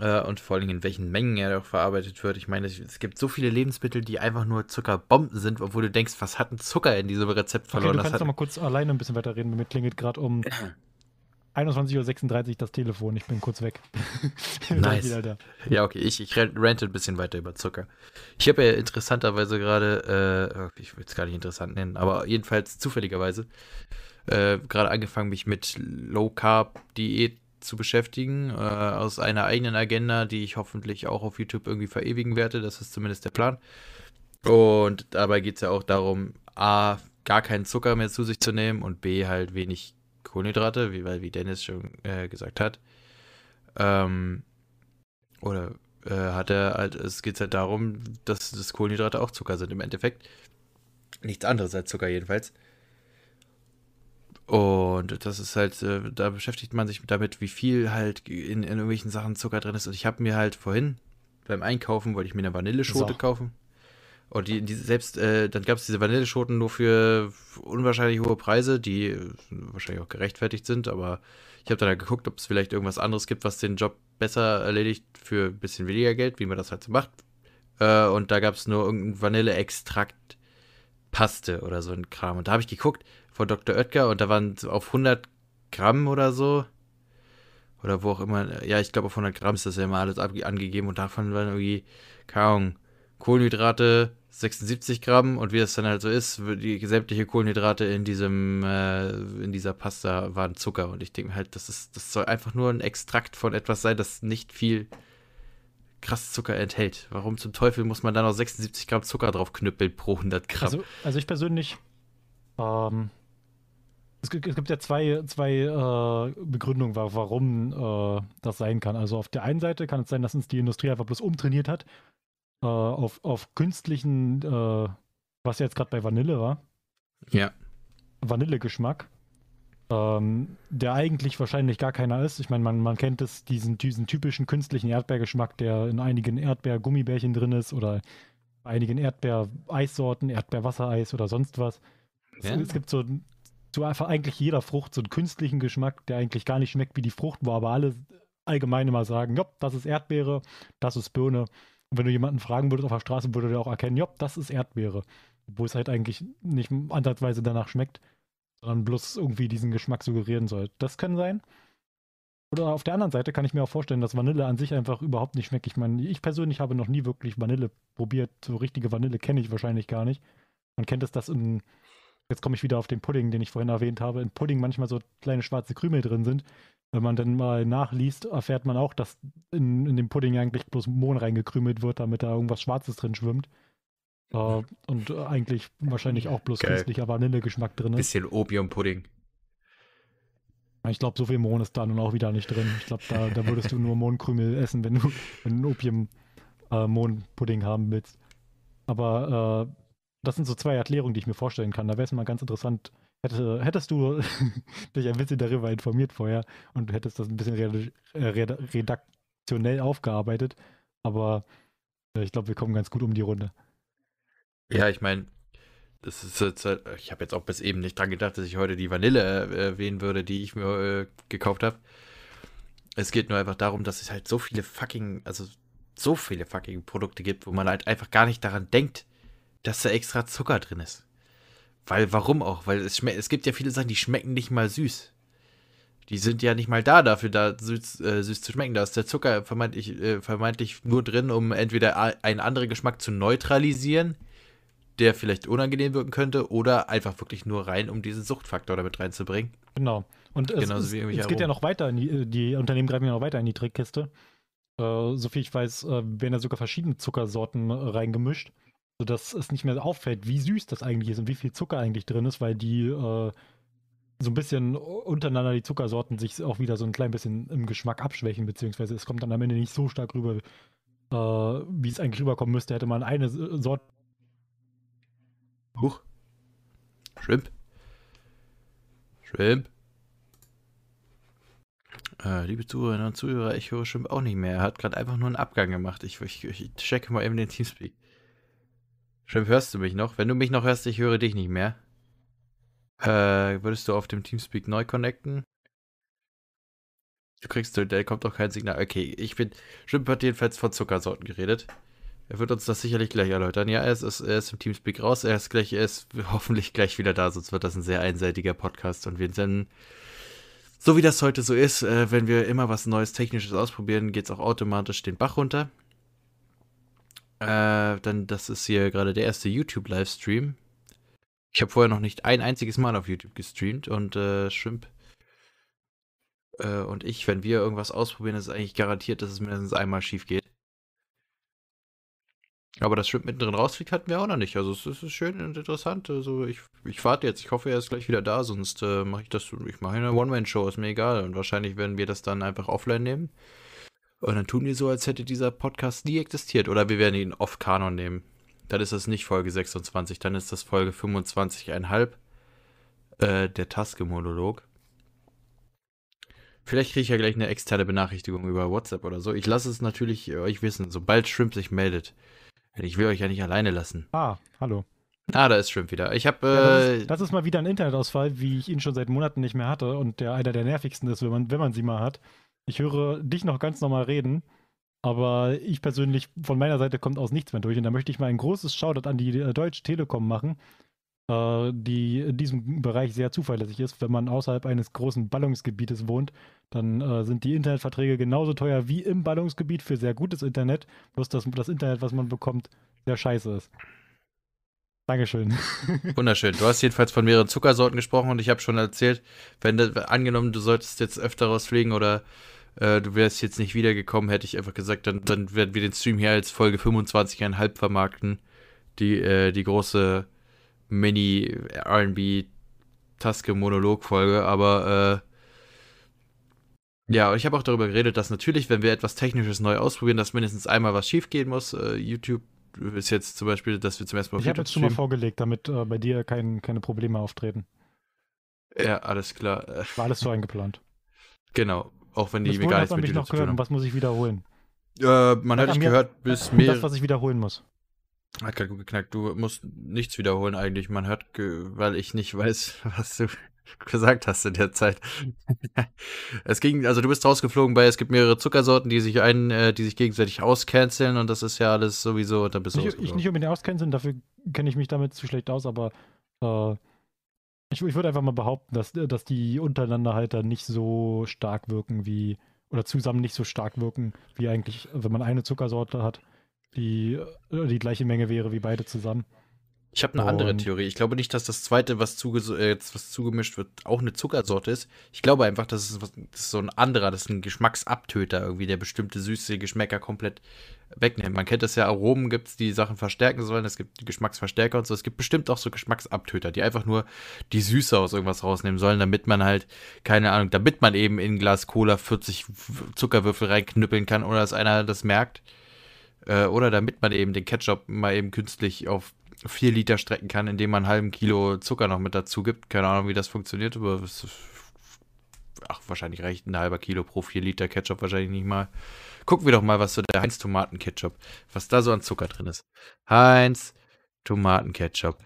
äh, und vor allem in welchen Mengen er auch verarbeitet wird. Ich meine, es, es, gibt so viele Lebensmittel, die einfach nur Zuckerbomben sind, obwohl du denkst, was hat ein Zucker in diesem Rezept verloren? Okay, du kannst doch mal kurz alleine ein bisschen weiter reden, mir klingelt gerade um 21.36 Uhr das Telefon, ich bin kurz weg. nice. Ja, okay, ich, ich rente ein bisschen weiter über Zucker. Ich habe ja interessanterweise gerade, äh, ich will es gar nicht interessant nennen, aber jedenfalls zufälligerweise äh, gerade angefangen, mich mit Low Carb Diät zu beschäftigen, äh, aus einer eigenen Agenda, die ich hoffentlich auch auf YouTube irgendwie verewigen werde. Das ist zumindest der Plan. Und dabei geht es ja auch darum, A, gar keinen Zucker mehr zu sich zu nehmen und B, halt wenig Kohlenhydrate, wie, weil, wie Dennis schon äh, gesagt hat. Ähm, oder äh, hat er halt, es geht halt darum, dass, dass Kohlenhydrate auch Zucker sind im Endeffekt. Nichts anderes als Zucker jedenfalls. Und das ist halt, äh, da beschäftigt man sich damit, wie viel halt in, in irgendwelchen Sachen Zucker drin ist. Und ich habe mir halt vorhin beim Einkaufen, wollte ich mir eine Vanilleschote so. kaufen. Und die, die selbst, äh, dann gab es diese Vanilleschoten nur für unwahrscheinlich hohe Preise, die wahrscheinlich auch gerechtfertigt sind, aber ich habe dann halt geguckt, ob es vielleicht irgendwas anderes gibt, was den Job besser erledigt für ein bisschen weniger Geld, wie man das halt so macht. Äh, und da gab es nur irgendein Vanilleextrakt Paste oder so ein Kram. Und da habe ich geguckt von Dr. Oetker und da waren auf 100 Gramm oder so. Oder wo auch immer. Ja, ich glaube auf 100 Gramm ist das ja immer alles angegeben und davon waren irgendwie, keine Ahnung, Kohlenhydrate 76 Gramm und wie es dann halt so ist, die sämtliche Kohlenhydrate in diesem, äh, in dieser Pasta waren Zucker. Und ich denke halt, das ist, das soll einfach nur ein Extrakt von etwas sein, das nicht viel krass Zucker enthält. Warum zum Teufel muss man da noch 76 Gramm Zucker drauf knüppeln pro 100 Gramm? Also, also ich persönlich, ähm, es, gibt, es gibt ja zwei, zwei äh, Begründungen, warum äh, das sein kann. Also auf der einen Seite kann es sein, dass uns die Industrie einfach bloß umtrainiert hat äh, auf, auf künstlichen, äh, was jetzt gerade bei Vanille war. Ja. Vanillegeschmack. Ähm, der eigentlich wahrscheinlich gar keiner ist. Ich meine, man, man kennt es, diesen, diesen typischen künstlichen Erdbeergeschmack, der in einigen Erdbeer-Gummibärchen drin ist oder einigen Erdbeer-Eissorten, Erdbeer-Wassereis oder sonst was. Ja. Es, es, gibt so zu einfach eigentlich jeder Frucht so einen künstlichen Geschmack, der eigentlich gar nicht schmeckt wie die Frucht, wo aber alle allgemein immer sagen, ja, das ist Erdbeere, das ist Birne. Und wenn du jemanden fragen würdest auf der Straße, würde der auch erkennen, ja, das ist Erdbeere. Obwohl es halt eigentlich nicht ansatzweise danach schmeckt, sondern bloß irgendwie diesen Geschmack suggerieren soll. Das kann sein. Oder auf der anderen Seite kann ich mir auch vorstellen, dass Vanille an sich einfach überhaupt nicht schmeckt. Ich meine, ich persönlich habe noch nie wirklich Vanille probiert. So richtige Vanille kenne ich wahrscheinlich gar nicht. Man kennt es, dass in, jetzt komme ich wieder auf den Pudding, den ich vorhin erwähnt habe, in Pudding manchmal so kleine schwarze Krümel drin sind, wenn man dann mal nachliest, erfährt man auch, dass in, in dem Pudding eigentlich bloß Mohn reingekrümelt wird, damit da irgendwas Schwarzes drin schwimmt. Uh, und eigentlich wahrscheinlich auch bloß Geil. künstlicher Vanillegeschmack drin ist. Bisschen Opiumpudding. Ich glaube, so viel Mohn ist da nun auch wieder nicht drin. Ich glaube, da, da würdest du nur Mohnkrümel essen, wenn du, wenn du einen Opium-Mohnpudding äh, haben willst. Aber äh, das sind so zwei Erklärungen, die ich mir vorstellen kann. Da wäre es mal ganz interessant. Hätte, hättest du dich ein bisschen darüber informiert vorher und hättest das ein bisschen redaktionell aufgearbeitet. Aber äh, ich glaube, wir kommen ganz gut um die Runde. Ja, ich meine, das ist jetzt halt, ich habe jetzt auch bis eben nicht dran gedacht, dass ich heute die Vanille erwähnen würde, die ich mir äh, gekauft habe. Es geht nur einfach darum, dass es halt so viele fucking, also so viele fucking Produkte gibt, wo man halt einfach gar nicht daran denkt, dass da extra Zucker drin ist. Weil, warum auch? Weil es, es gibt ja viele Sachen, die schmecken nicht mal süß. Die sind ja nicht mal da dafür, da süß, äh, süß zu schmecken. Da ist der Zucker vermeintlich, äh, vermeintlich nur drin, um entweder einen anderen Geschmack zu neutralisieren, der vielleicht unangenehm wirken könnte, oder einfach wirklich nur rein, um diesen Suchtfaktor damit reinzubringen. Genau. Und es, es, es geht ja noch weiter, die, äh, die, Unternehmen greifen ja noch weiter in die Trickkiste. Äh, soviel ich weiß, äh, werden da sogar verschiedene Zuckersorten reingemischt sodass es nicht mehr auffällt, wie süß das eigentlich ist und wie viel Zucker eigentlich drin ist, weil die äh, so ein bisschen untereinander die Zuckersorten sich auch wieder so ein klein bisschen im Geschmack abschwächen, beziehungsweise es kommt dann am Ende nicht so stark rüber, äh, wie es eigentlich rüberkommen müsste, hätte man eine Sorte. Huch. Shrimp. Shrimp. Äh, liebe Zuhörerinnen und Zuhörer, ich höre Shrimp auch nicht mehr. Er hat gerade einfach nur einen Abgang gemacht. Ich, ich, ich checke mal eben den Teamspeak. Schön, hörst du mich noch? Wenn du mich noch hörst, ich höre dich nicht mehr. Äh, würdest du auf dem Teamspeak neu connecten? Du kriegst, da kommt doch kein Signal. Okay, ich bin, Stimmt, hat jedenfalls von Zuckersorten geredet. Er wird uns das sicherlich gleich erläutern. Ja, er ist, er ist im Teamspeak raus. Er ist gleich, er ist hoffentlich gleich wieder da, sonst wird das ein sehr einseitiger Podcast. Und wir sind, so wie das heute so ist, äh, wenn wir immer was Neues Technisches ausprobieren, geht es auch automatisch den Bach runter. Äh, dann, das ist hier gerade der erste YouTube-Livestream. Ich habe vorher noch nicht ein einziges Mal auf YouTube gestreamt und äh, Shrimp äh, und ich, wenn wir irgendwas ausprobieren, ist eigentlich garantiert, dass es mindestens einmal schief geht. Aber das Shrimp mittendrin rausfliegt, hatten wir auch noch nicht. Also es, es ist schön und interessant. Also ich, ich warte jetzt. Ich hoffe, er ist gleich wieder da, sonst äh, mache ich das. Ich mache eine One-Man-Show, ist mir egal. Und wahrscheinlich werden wir das dann einfach offline nehmen. Und dann tun wir so, als hätte dieser Podcast nie existiert. Oder wir werden ihn off-Kanon nehmen. Dann ist das nicht Folge 26, dann ist das Folge 25,5. Äh, der Taske-Monolog. Vielleicht kriege ich ja gleich eine externe Benachrichtigung über WhatsApp oder so. Ich lasse es natürlich euch wissen, sobald Shrimp sich meldet. Ich will euch ja nicht alleine lassen. Ah, hallo. Ah, da ist Shrimp wieder. Ich habe. Äh, ja, das, ist, das, ist, mal wieder ein Internetausfall, wie ich ihn schon seit Monaten nicht mehr hatte und der einer der nervigsten ist, wenn man, wenn man sie mal hat. Ich höre dich noch ganz normal reden, aber ich persönlich, von meiner Seite kommt aus nichts mehr durch. Und da möchte ich mal ein großes Shoutout an die äh, Deutsche Telekom machen, äh, die in diesem Bereich sehr zuverlässig ist. Wenn man außerhalb eines großen Ballungsgebietes wohnt, dann äh, sind die Internetverträge genauso teuer wie im Ballungsgebiet für sehr gutes Internet, bloß dass das Internet, was man bekommt, sehr scheiße ist. Dankeschön. Wunderschön. Du hast jedenfalls von mehreren Zuckersorten gesprochen und ich habe schon erzählt, wenn angenommen, du solltest jetzt öfter rausfliegen oder äh, du wärst jetzt nicht wiedergekommen, hätte ich einfach gesagt, dann, dann werden wir den Stream hier als Folge 25,5 vermarkten. Die, äh, die große Mini-RB-Taske-Monolog-Folge, aber äh, ja, ich habe auch darüber geredet, dass natürlich, wenn wir etwas Technisches neu ausprobieren, dass mindestens einmal was schief gehen muss. Äh, YouTube ist jetzt zum Beispiel, dass wir zum ersten Mal Ich habe jetzt schon mal vorgelegt, damit äh, bei dir kein, keine Probleme auftreten. Ja, alles klar. War alles so eingeplant. Genau. Auch wenn die mir gar nichts mit noch gehört und was muss ich wiederholen? Äh, man hat dich gehört bis mehr. Das, was ich wiederholen muss. Hat gerade gut geknackt. Du musst nichts wiederholen eigentlich. Man hört, weil ich nicht weiß, was du gesagt hast in der Zeit. es ging, also du bist rausgeflogen bei, es gibt mehrere Zuckersorten, die sich ein, äh, die sich gegenseitig auscanceln und das ist ja alles sowieso, da bist du Ich, ich nicht unbedingt auscanceln, dafür kenne ich mich damit zu schlecht aus, aber äh, ich, ich würde einfach mal behaupten, dass, dass die untereinander halt dann nicht so stark wirken wie, oder zusammen nicht so stark wirken, wie eigentlich, wenn man eine Zuckersorte hat, die äh, die gleiche Menge wäre wie beide zusammen. Ich habe eine und andere Theorie. Ich glaube nicht, dass das zweite, was, zuge äh, was zugemischt wird, auch eine Zuckersorte ist. Ich glaube einfach, dass es, das ist so ein anderer, das ist ein Geschmacksabtöter irgendwie, der bestimmte süße Geschmäcker komplett wegnehmen. Man kennt das ja, Aromen gibt es, die Sachen verstärken sollen. Es gibt Geschmacksverstärker und so. Es gibt bestimmt auch so Geschmacksabtöter, die einfach nur die Süße aus irgendwas rausnehmen sollen, damit man halt, keine Ahnung, damit man eben in ein Glas Cola 40 Zuckerwürfel reinknüppeln kann, ohne dass einer das merkt. Äh, oder damit man eben den Ketchup mal eben künstlich auf 4 Liter strecken kann, indem man einen halben Kilo Zucker noch mit dazu gibt. Keine Ahnung, wie das funktioniert, aber es ist, ach, wahrscheinlich reicht ein halber Kilo pro 4 Liter Ketchup wahrscheinlich nicht mal. Gucken wir doch mal, was so der Heinz Tomatenketchup, was da so an Zucker drin ist. Heinz Tomatenketchup.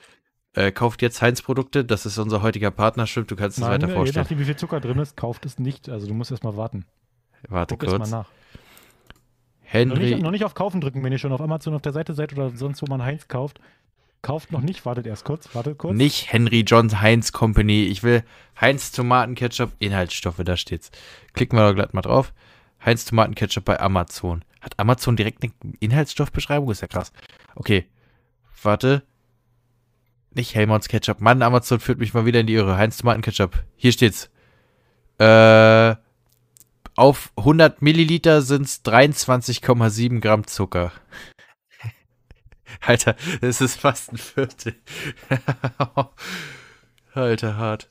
Äh, kauft jetzt Heinz-Produkte, das ist unser heutiger Partner, stimmt, du kannst es weiter je vorstellen. nachdem, wie viel Zucker drin ist, kauft es nicht. Also du musst erst mal warten. Warte Guck erst kurz. mal nach. Noch Henry, nicht, noch nicht auf Kaufen drücken, wenn ihr schon auf Amazon auf der Seite seid oder sonst, wo man Heinz kauft. Kauft noch nicht, wartet erst kurz, wartet kurz. nicht Henry Johns Heinz Company. Ich will Heinz Tomatenketchup, Inhaltsstoffe, da steht's. Klicken wir doch glatt mal drauf. Heinz Tomatenketchup bei Amazon. Hat Amazon direkt eine Inhaltsstoffbeschreibung? Ist ja krass. Okay. Warte. Nicht Helmonds Ketchup. Mann, Amazon führt mich mal wieder in die Irre. Heinz Tomatenketchup. Hier steht's. Äh, auf 100 Milliliter sind's 23,7 Gramm Zucker. Alter, das ist fast ein Viertel. Alter, hart.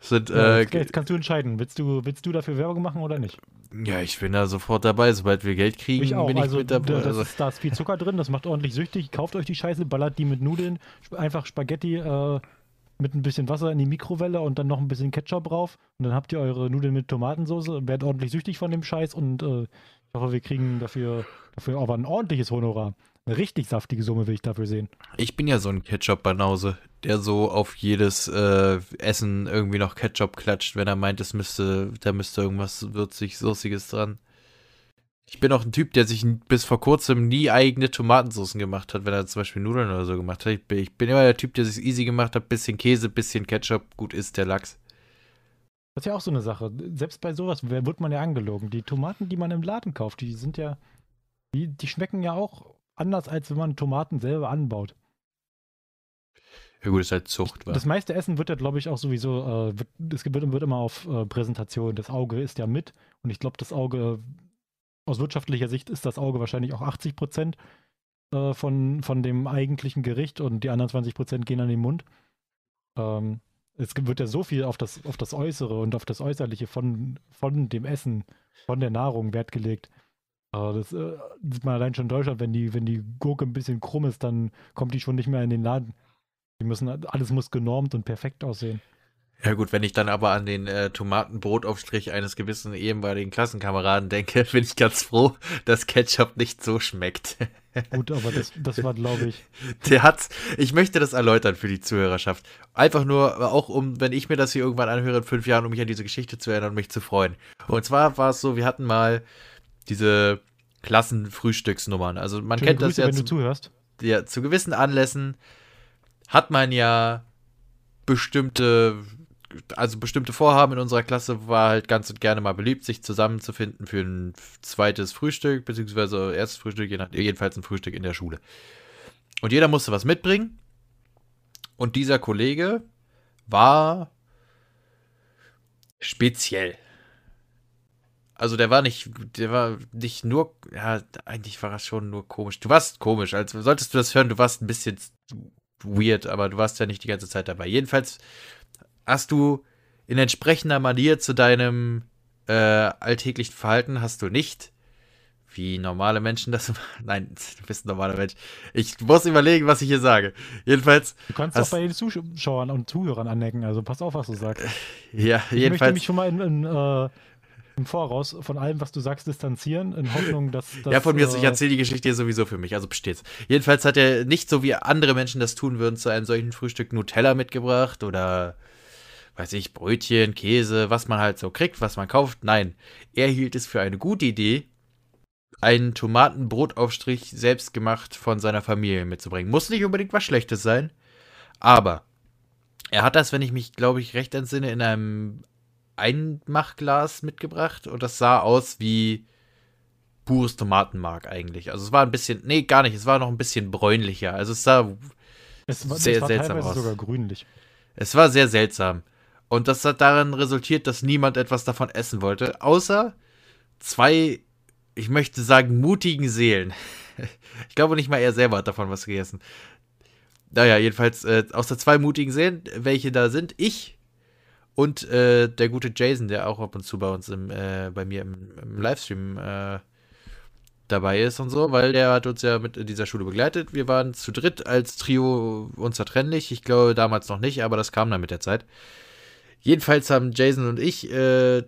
Sind, Ja, äh, jetzt, jetzt kannst du entscheiden. Willst du, willst du dafür Werbung machen oder nicht? ja, ich bin da sofort dabei. Sobald wir Geld kriegen, Ich bin ich also, mit dabei. Also, ist, da ist viel Zucker drin, das macht ordentlich süchtig. Kauft euch die Scheiße, ballert die mit Nudeln, einfach Spaghetti äh, mit ein bisschen Wasser in die Mikrowelle und dann noch ein bisschen Ketchup drauf. Und dann habt ihr eure Nudeln mit Tomatensauce, werdet ordentlich süchtig von dem Scheiß und äh, ich hoffe, wir kriegen dafür, dafür aber ein ordentliches Honorar. Eine richtig saftige Summe will ich dafür sehen. ich bin ja so ein Ketchup-Banause, der so auf jedes äh, Essen irgendwie noch Ketchup klatscht, wenn er meint, es müsste, da müsste irgendwas würzig, soßiges dran. Ich bin auch ein Typ, der sich bis vor kurzem nie eigene Tomatensoßen gemacht hat, wenn er zum Beispiel Nudeln oder so gemacht hat. Ich bin, ich bin immer der Typ, der sich easy gemacht hat, bisschen Käse, bisschen Ketchup, gut ist der Lachs. Das ist ja auch so eine Sache. Selbst bei sowas wird man ja angelogen. Die Tomaten, die man im Laden kauft, die sind ja, die, die schmecken ja auch anders, als wenn man Tomaten selber anbaut. Ja gut, ist halt Zucht, wa? Das meiste Essen wird ja, glaube ich, auch sowieso, äh, wird, es wird, wird immer auf äh, Präsentation. Das Auge ist ja mit und ich glaube, das Auge, aus wirtschaftlicher Sicht ist das Auge wahrscheinlich auch 80 Prozent äh, von, von dem eigentlichen Gericht und die anderen 20 Prozent gehen an den Mund. Ähm, es wird ja so viel auf das, auf das Äußere und auf das Äußerliche von, von dem Essen, von der Nahrung Wert gelegt. Äh, das äh, sieht man allein schon in Deutschland, wenn die, wenn die Gurke ein bisschen krumm ist, dann kommt die schon nicht mehr in den Laden. Die müssen, alles muss genormt und perfekt aussehen. Ja gut, wenn ich dann aber an den äh, Tomatenbrotaufstrich eines gewissen ehemaligen Klassenkameraden denke, bin ich ganz froh, dass Ketchup nicht so schmeckt. Gut, aber das, das war, glaube ich, Der hat's. Ich möchte das erläutern für die Zuhörerschaft. Einfach nur, auch um, wenn ich mir das hier irgendwann anhöre in fünf Jahren, um mich an diese Geschichte zu erinnern und mich zu freuen. Und zwar war es so, wir hatten mal diese Klassenfrühstücksnummern. Also man schöne kennt das Grüße, ja wenn du zu, zuhörst. ja zu gewissen Anlässen hat man ja bestimmte, also bestimmte Vorhaben in unserer Klasse war halt ganz und gerne mal beliebt, sich zusammenzufinden für ein zweites Frühstück, beziehungsweise erstes Frühstück, jedenfalls ein Frühstück in der Schule. Und jeder musste was mitbringen. Und dieser Kollege war speziell. Also der war nicht, der war nicht nur, ja, eigentlich war er schon nur komisch. Du warst komisch, als solltest du das hören, du warst ein bisschen weird, aber du warst ja nicht die ganze Zeit dabei. Jedenfalls hast du in entsprechender Manier zu deinem äh, alltäglichen Verhalten hast du nicht, wie normale Menschen das, nein, du bist ein normaler Mensch. Ich muss überlegen, was ich hier sage. Jedenfalls, Du kannst auch bei den Zuschauern und Zuhörern anecken, also pass auf, was du sagst. ja, Ich möchte jedenfalls. mich schon mal in, in, äh, im Voraus von allem, was du sagst, distanzieren, in Hoffnung, dass. dass Ja, von mir aus, ich äh, erzähle die Geschichte hier sowieso für mich, also besteht's. Jedenfalls hat er nicht so wie andere Menschen das tun würden, zu einem solchen Frühstück Nutella mitgebracht oder, weiß ich, Brötchen, Käse, was man halt so kriegt, was man kauft. Nein, er hielt es für eine gute Idee, einen Tomatenbrotaufstrich selbst gemacht von seiner Familie mitzubringen. Muss nicht unbedingt was Schlechtes sein, aber er hat das, wenn ich mich, glaube ich, recht entsinne, in einem Einmachglas mitgebracht und das sah aus wie pures Tomatenmark eigentlich. Also es war ein bisschen, nee, gar nicht, es war noch ein bisschen bräunlicher. Also es sah, Es war, sehr es war seltsam aus. sogar grünlich. es war sehr seltsam. Und das hat darin resultiert, dass niemand etwas davon essen wollte, außer zwei, ich möchte sagen, mutigen Seelen. Ich glaube nicht mal er selber hat davon was gegessen. Naja, jedenfalls, äh, außer zwei mutigen Seelen, welche da sind, ich und äh, der gute Jason, der auch ab und zu bei uns im, äh, bei mir im, im Livestream äh, dabei ist und so, weil der hat uns ja mit in dieser Schule begleitet. Wir waren zu dritt als Trio unzertrennlich. Ich glaube damals noch nicht, aber das kam dann mit der Zeit. Jedenfalls haben Jason und ich äh,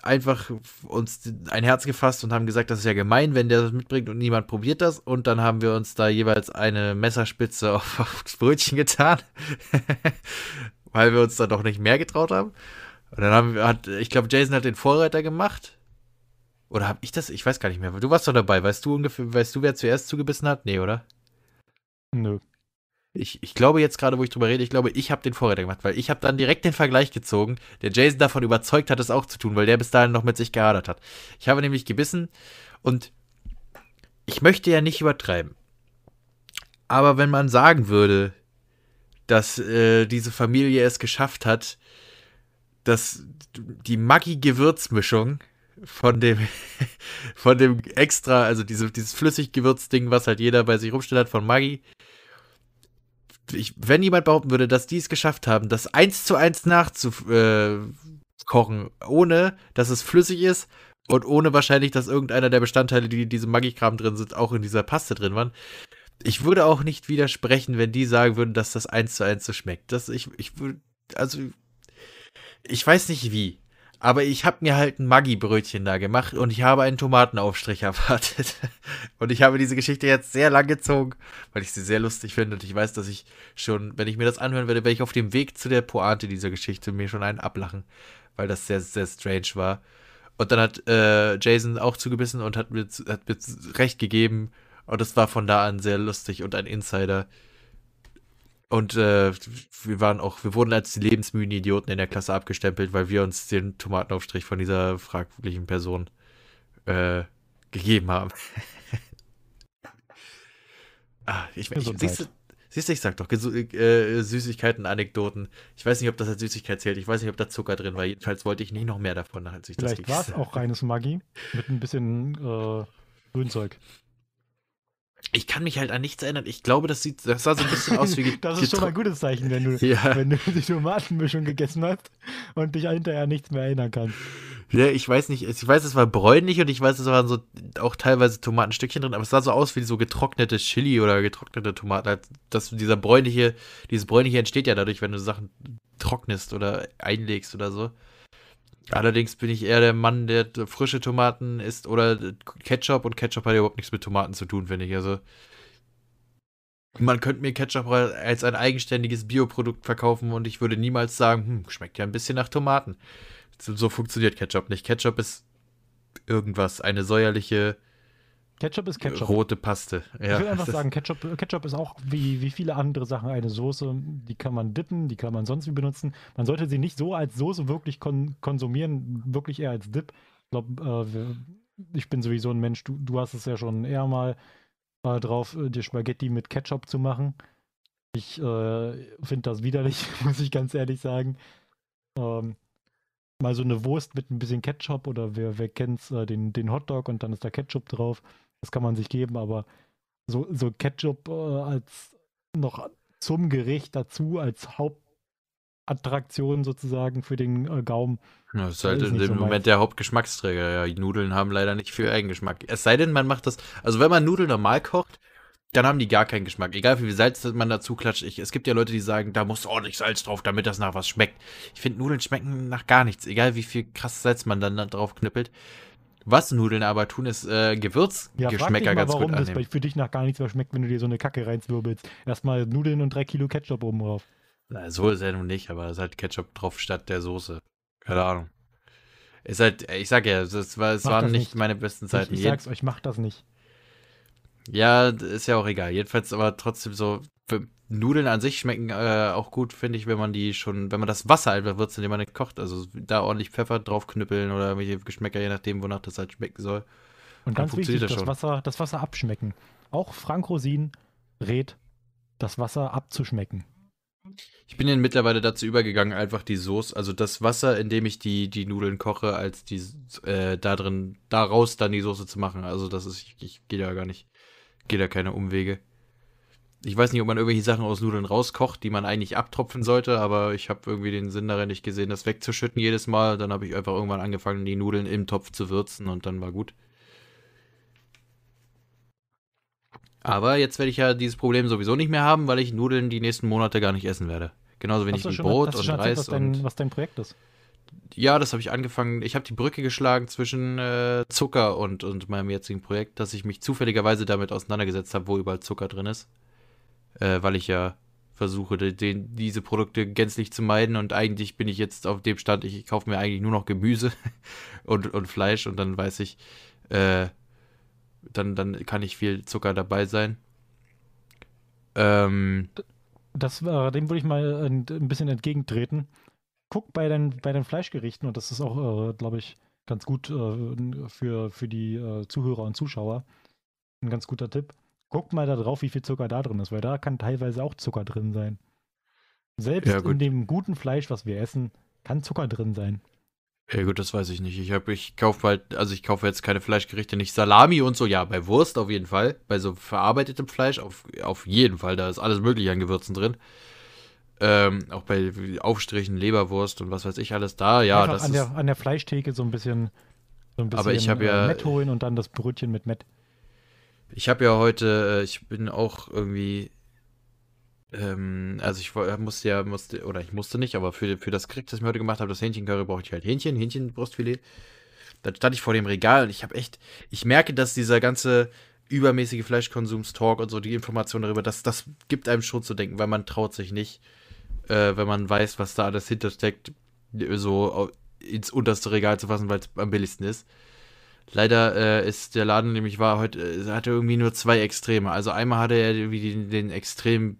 einfach uns ein Herz gefasst und haben gesagt, das ist ja gemein, wenn der das mitbringt und niemand probiert das. Und dann haben wir uns da jeweils eine Messerspitze auf, aufs Brötchen getan, weil wir uns da doch nicht mehr getraut haben. Und dann haben wir, hat, ich glaube, Jason hat den Vorreiter gemacht. Oder habe ich das? Ich weiß gar nicht mehr. Du warst doch dabei. Weißt du ungefähr, weißt du, wer zuerst zugebissen hat? Nee, oder? Nö. Ich, ich glaube jetzt gerade, wo ich drüber rede, ich glaube, ich habe den Vorräter gemacht, weil ich habe dann direkt den Vergleich gezogen, der Jason davon überzeugt hat, es auch zu tun, weil der bis dahin noch mit sich gehadert hat. Ich habe nämlich gebissen und ich möchte ja nicht übertreiben. Aber wenn man sagen würde, dass äh, diese Familie es geschafft hat, dass die Maggi-Gewürzmischung von dem, von dem extra, also diese, dieses Flüssiggewürzding, was halt jeder bei sich rumstellt hat von Maggi, ich, wenn jemand behaupten würde, dass die es geschafft haben, das eins zu eins nachzukochen, äh, ohne dass es flüssig ist und ohne wahrscheinlich, dass irgendeiner der Bestandteile, die in diesem Maggi-Kram drin sind, auch in dieser Paste drin waren. Ich würde auch nicht widersprechen, wenn die sagen würden, dass das eins zu eins so schmeckt. Das, ich, ich also, ich weiß nicht wie. Aber ich habe mir halt ein Maggi-Brötchen da gemacht und ich habe einen Tomatenaufstrich erwartet. Und ich habe diese Geschichte jetzt sehr lang gezogen, weil ich sie sehr lustig finde. Und ich weiß, dass ich schon, wenn ich mir das anhören werde, werde ich auf dem Weg zu der Pointe dieser Geschichte mir schon einen ablachen, weil das sehr, sehr strange war. Und dann hat äh, Jason auch zugebissen und hat mir, hat mir recht gegeben. Und es war von da an sehr lustig und ein Insider. Und äh, wir waren auch, wir wurden als die lebensmüden Idioten in der Klasse abgestempelt, weil wir uns den Tomatenaufstrich von dieser fraglichen Person äh, gegeben haben. ah, ich, ich, siehst, du, siehst du, ich sag doch, äh, Süßigkeiten, Anekdoten. Ich weiß nicht, ob das als Süßigkeit zählt. Ich weiß nicht, ob da Zucker drin war. Jedenfalls wollte ich nicht noch mehr davon, als ich Vielleicht das war es auch reines Maggi mit ein bisschen äh, Grünzeug. Ich kann mich halt an nichts erinnern. Ich glaube, das sieht, das sah so ein bisschen aus wie. das ist schon mal ein gutes Zeichen, wenn du, ja. wenn du die Tomatenmischung gegessen hast und dich hinterher nichts mehr erinnern kannst. Ja, ich weiß nicht. Ich weiß, es war bräunlich und ich weiß, es waren so auch teilweise Tomatenstückchen drin, aber es sah so aus wie so getrocknete Chili oder getrocknete Tomaten. Halt, dieser bräunliche, dieses bräunliche entsteht ja dadurch, wenn du Sachen trocknest oder einlegst oder so. Allerdings bin ich eher der Mann, der frische Tomaten isst oder Ketchup und Ketchup hat ja überhaupt nichts mit Tomaten zu tun, finde ich. Also man könnte mir Ketchup als ein eigenständiges Bioprodukt verkaufen und ich würde niemals sagen, hm, schmeckt ja ein bisschen nach Tomaten. So, so funktioniert Ketchup nicht. Ketchup ist irgendwas, eine säuerliche Ketchup ist Ketchup. Rote Paste. Ja. Ich will einfach sagen, Ketchup, Ketchup ist auch wie, wie viele andere Sachen eine Soße. Die kann man dippen, die kann man sonst wie benutzen. Man sollte sie nicht so als Soße wirklich kon konsumieren, wirklich eher als Dip. Ich glaube, äh, ich bin sowieso ein Mensch, du, du hast es ja schon eher mal äh, drauf, äh, dir Spaghetti mit Ketchup zu machen. Ich äh, finde das widerlich, muss ich ganz ehrlich sagen. Ähm, mal so eine Wurst mit ein bisschen Ketchup oder wer, wer kennt äh, den, den Hotdog und dann ist da Ketchup drauf. Das kann man sich geben, aber so, so Ketchup äh, als noch zum Gericht dazu, als Hauptattraktion sozusagen für den äh, Gaumen. Ja, das ist halt in dem so Moment der Hauptgeschmacksträger. Ja, die Nudeln haben leider nicht viel Eigengeschmack. Es sei denn, man macht das, also wenn man Nudeln normal kocht, dann haben die gar keinen Geschmack. Egal wie viel Salz man dazu klatscht. Ich, es gibt ja Leute, die sagen, da muss ordentlich Salz drauf, damit das nach was schmeckt. Ich finde, Nudeln schmecken nach gar nichts. Egal wie viel krasses Salz man dann drauf knüppelt. Was Nudeln aber tun, ist äh, Gewürzgeschmäcker ja, ganz warum gut annehmen. das für dich nach gar nichts mehr schmeckt, wenn du dir so eine Kacke reinzwirbelst. Erstmal Nudeln und drei Kilo Ketchup oben drauf. Na, so ist er nun nicht, aber es ist halt Ketchup drauf statt der Soße. Keine Ahnung. Ist halt, ich sag ja, es, war, es waren nicht, nicht meine besten Zeiten. Ich, ich sag's euch, macht das nicht. Ja, ist ja auch egal. Jedenfalls aber trotzdem so, Nudeln an sich schmecken äh, auch gut, finde ich, wenn man die schon, wenn man das Wasser einfach würzt, indem man nicht kocht. Also da ordentlich Pfeffer draufknüppeln oder irgendwelche Geschmäcker, je nachdem, wonach das halt schmecken soll. Und ganz wichtig, das, das Wasser, das Wasser abschmecken. Auch Frank Rosin rät, das Wasser abzuschmecken. Ich bin jetzt mittlerweile dazu übergegangen, einfach die Soße, also das Wasser, in dem ich die, die Nudeln koche, als die äh, da drin, daraus dann die Soße zu machen. Also das ist, ich, ich gehe da gar nicht, gehe da keine Umwege. Ich weiß nicht, ob man irgendwelche Sachen aus Nudeln rauskocht, die man eigentlich abtropfen sollte, aber ich habe irgendwie den Sinn darin nicht gesehen, das wegzuschütten jedes Mal. Dann habe ich einfach irgendwann angefangen, die Nudeln im Topf zu würzen und dann war gut. Aber jetzt werde ich ja dieses Problem sowieso nicht mehr haben, weil ich Nudeln die nächsten Monate gar nicht essen werde. Genauso wenig wie Brot und Reis. Was dein, was dein Projekt ist. Ja, das habe ich angefangen. Ich habe die Brücke geschlagen zwischen äh, Zucker und, und meinem jetzigen Projekt, dass ich mich zufälligerweise damit auseinandergesetzt habe, wo überall Zucker drin ist. Äh, weil ich ja versuche, den, diese Produkte gänzlich zu meiden und eigentlich bin ich jetzt auf dem Stand, ich kaufe mir eigentlich nur noch Gemüse und, und Fleisch und dann weiß ich, äh, dann, dann kann nicht viel Zucker dabei sein. Ähm, das, äh, dem würde ich mal ein, ein, bisschen entgegentreten. Guck bei den, bei den Fleischgerichten, und das ist auch, äh, glaube ich, ganz gut äh, für, für die äh, Zuhörer und Zuschauer. Ein ganz guter Tipp. Guck mal da drauf, wie viel Zucker da drin ist, weil da kann teilweise auch Zucker drin sein. Selbst ja, in dem guten Fleisch, was wir essen, kann Zucker drin sein. Ja gut, das weiß ich nicht. Ich ich kaufe halt, also ich kaufe jetzt keine Fleischgerichte, nicht Salami und so. Ja, bei Wurst auf jeden Fall. Bei so verarbeitetem Fleisch auf, auf jeden Fall. Da ist alles mögliche an Gewürzen drin. Ähm, auch bei Aufstrichen, Leberwurst und was weiß ich alles da. Ja, Einfach das an, ist, der, an der Fleischtheke so ein bisschen, so ein bisschen aber ich habe ja, äh, Mett holen und dann das Brötchen mit Mett. Ich habe ja heute, äh, ich bin auch irgendwie ähm, also ich musste ja, musste, oder ich musste nicht, aber für, für das Krieg, das ich mir heute gemacht habe, das Hähnchencurry, brauchte ich halt Hähnchen, Hähnchenbrustfilet. Da stand ich vor dem Regal und ich habe echt, ich merke, dass dieser ganze übermäßige Fleischkonsumstalk und so, die Information darüber, das, das gibt einem schon zu denken, weil man traut sich nicht, äh, wenn man weiß, was da alles hintersteckt, so ins unterste Regal zu fassen, weil es am billigsten ist. Leider äh, ist der Laden nämlich war heute, äh, hatte irgendwie nur zwei Extreme. Also einmal hatte er irgendwie den, den extrem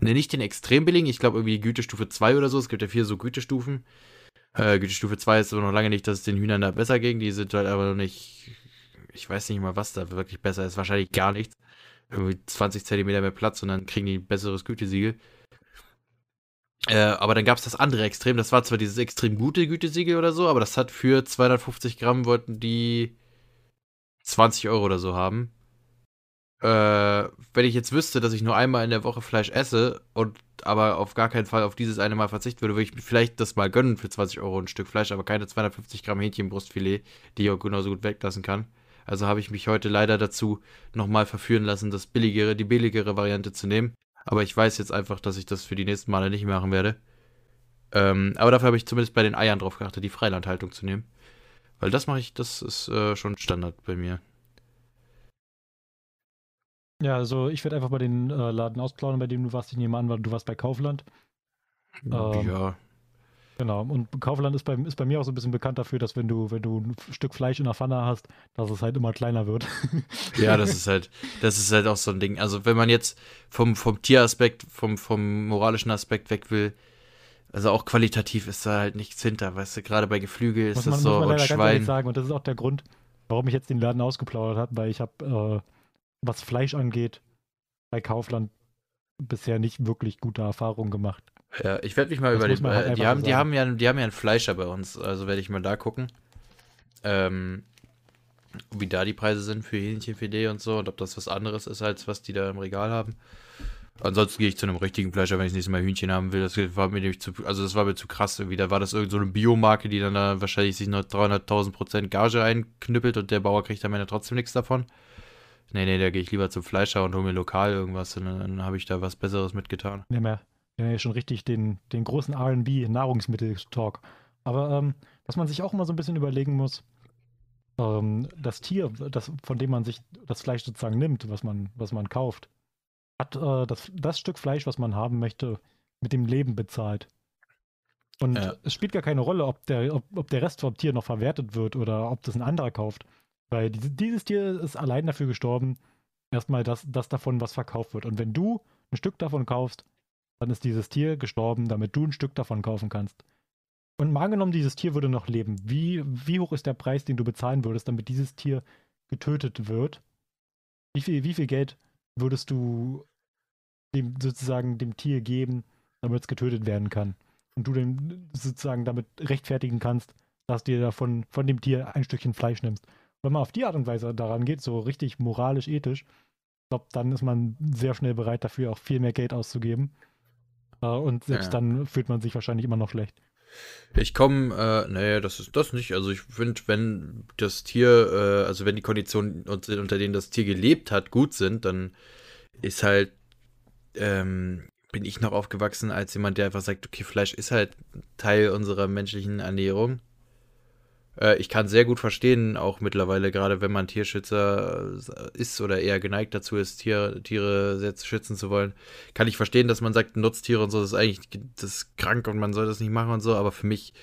Ne, nicht den extrem billigen, ich glaube irgendwie Gütestufe 2 oder so. Es gibt ja vier so Gütestufen. Äh, Gütestufe 2 ist aber noch lange nicht, dass es den Hühnern da besser ging. Die sind halt aber noch nicht. Ich weiß nicht mal, was da wirklich besser ist. Wahrscheinlich gar nichts. Irgendwie 20 Zentimeter mehr Platz und dann kriegen die ein besseres Gütesiegel. Äh, aber dann gab es das andere Extrem. Das war zwar dieses extrem gute Gütesiegel oder so, aber das hat für 250 Gramm wollten die 20 Euro oder so haben äh, wenn ich jetzt wüsste, dass ich nur einmal in der Woche Fleisch esse und aber auf gar keinen Fall auf dieses eine Mal verzichten würde, würde ich vielleicht das mal gönnen für 20 Euro ein Stück Fleisch, aber keine 250 Gramm Hähnchenbrustfilet, die ich auch genauso gut weglassen kann. Also habe ich mich heute leider dazu nochmal verführen lassen, das billigere, die billigere Variante zu nehmen. Aber ich weiß jetzt einfach, dass ich das für die nächsten Male nicht machen werde. Ähm, aber dafür habe ich zumindest bei den Eiern drauf geachtet, die Freilandhaltung zu nehmen. Weil das mache ich, das ist äh, schon Standard bei mir. Ja, also ich werde einfach bei den äh, Laden ausplaudern, bei dem du warst. Ich nehme an, weil du warst bei Kaufland. Ähm, ja. Genau. Und Kaufland ist bei, ist bei mir auch so ein bisschen bekannt dafür, dass wenn du, wenn du ein Stück Fleisch in der Pfanne hast, dass es halt immer kleiner wird. ja, das ist halt, das ist halt auch so ein Ding. Also wenn man jetzt vom, vom Tieraspekt, vom, vom moralischen Aspekt weg will, also auch qualitativ ist da halt nichts hinter, weißt du, gerade bei Geflügel ist das so muss man und Schwein. sagen, und das ist auch der Grund, warum ich jetzt den Laden ausgeplaudert habe, weil ich habe äh, was Fleisch angeht, bei Kaufland bisher nicht wirklich gute Erfahrungen gemacht. Ja, ich werde mich mal das über den. Halt die, haben, die, haben ja, die haben ja einen Fleischer bei uns, also werde ich mal da gucken. Ähm, wie da die Preise sind für Hähnchenfilet und so und ob das was anderes ist, als was die da im Regal haben. Ansonsten gehe ich zu einem richtigen Fleischer, wenn ich nächstes Mal Hühnchen haben will. Das war mir nämlich zu, also das war mir zu krass irgendwie. Da war das irgendeine so Biomarke, die dann da wahrscheinlich sich noch 300.000 Prozent Gage einknüppelt und der Bauer kriegt am Ende trotzdem nichts davon. Nee, nee, da gehe ich lieber zum Fleischer und hole mir lokal irgendwas und dann, dann habe ich da was Besseres mitgetan. Wir haben ja, schon richtig den, den großen RB-Nahrungsmittel-Talk. Aber ähm, was man sich auch immer so ein bisschen überlegen muss, ähm, das Tier, das, von dem man sich das Fleisch sozusagen nimmt, was man, was man kauft, hat äh, das, das Stück Fleisch, was man haben möchte, mit dem Leben bezahlt. Und ja. es spielt gar keine Rolle, ob der, ob, ob der Rest vom Tier noch verwertet wird oder ob das ein anderer kauft. Weil dieses Tier ist allein dafür gestorben, erstmal, dass, dass davon was verkauft wird. Und wenn du ein Stück davon kaufst, dann ist dieses Tier gestorben, damit du ein Stück davon kaufen kannst. Und mal angenommen, dieses Tier würde noch leben. Wie, wie hoch ist der Preis, den du bezahlen würdest, damit dieses Tier getötet wird? Wie viel, wie viel Geld würdest du dem, sozusagen dem Tier geben, damit es getötet werden kann? Und du dem sozusagen damit rechtfertigen kannst, dass du dir davon von dem Tier ein Stückchen Fleisch nimmst wenn man auf die Art und Weise daran geht, so richtig moralisch, ethisch, ich glaube, dann ist man sehr schnell bereit dafür, auch viel mehr Geld auszugeben. Und selbst ja. dann fühlt man sich wahrscheinlich immer noch schlecht. Ich komme, äh, naja, das ist das nicht. Also ich finde, wenn das Tier, äh, also wenn die Konditionen, unter denen das Tier gelebt hat, gut sind, dann ist halt, ähm, bin ich noch aufgewachsen als jemand, der einfach sagt, okay, Fleisch ist halt Teil unserer menschlichen Ernährung. Äh, ich kann sehr gut verstehen, auch mittlerweile, gerade wenn man Tierschützer ist oder eher geneigt dazu ist, Tier, Tiere schützen zu wollen, kann ich verstehen, dass man sagt, Nutztiere und so, das ist eigentlich das ist krank und man soll das nicht machen und so, aber für mich,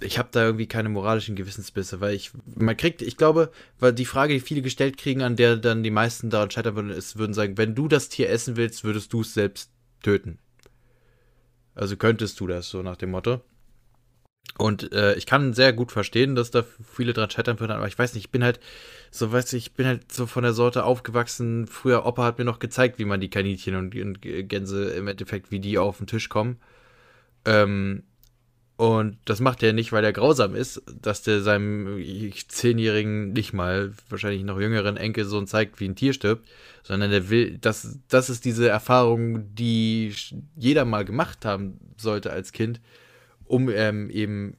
ich habe da irgendwie keine moralischen Gewissensbisse, weil ich, man kriegt, ich glaube, weil die Frage, die viele gestellt kriegen, an der dann die meisten daran scheitern würden, ist, würden sagen, wenn du das Tier essen willst, würdest du es selbst töten. Also könntest du das, so nach dem Motto. Und äh, ich kann sehr gut verstehen, dass da viele dran scheitern würden, aber ich weiß nicht, ich bin halt, so weiß ich, ich bin halt so von der Sorte aufgewachsen. Früher Opa hat mir noch gezeigt, wie man die Kaninchen und, und Gänse im Endeffekt, wie die auf den Tisch kommen. Ähm, und das macht er nicht, weil er grausam ist, dass der seinem zehnjährigen, nicht mal, wahrscheinlich noch jüngeren Enkelsohn zeigt, wie ein Tier stirbt, sondern er will, das, das ist diese Erfahrung, die jeder mal gemacht haben sollte als Kind um ähm, eben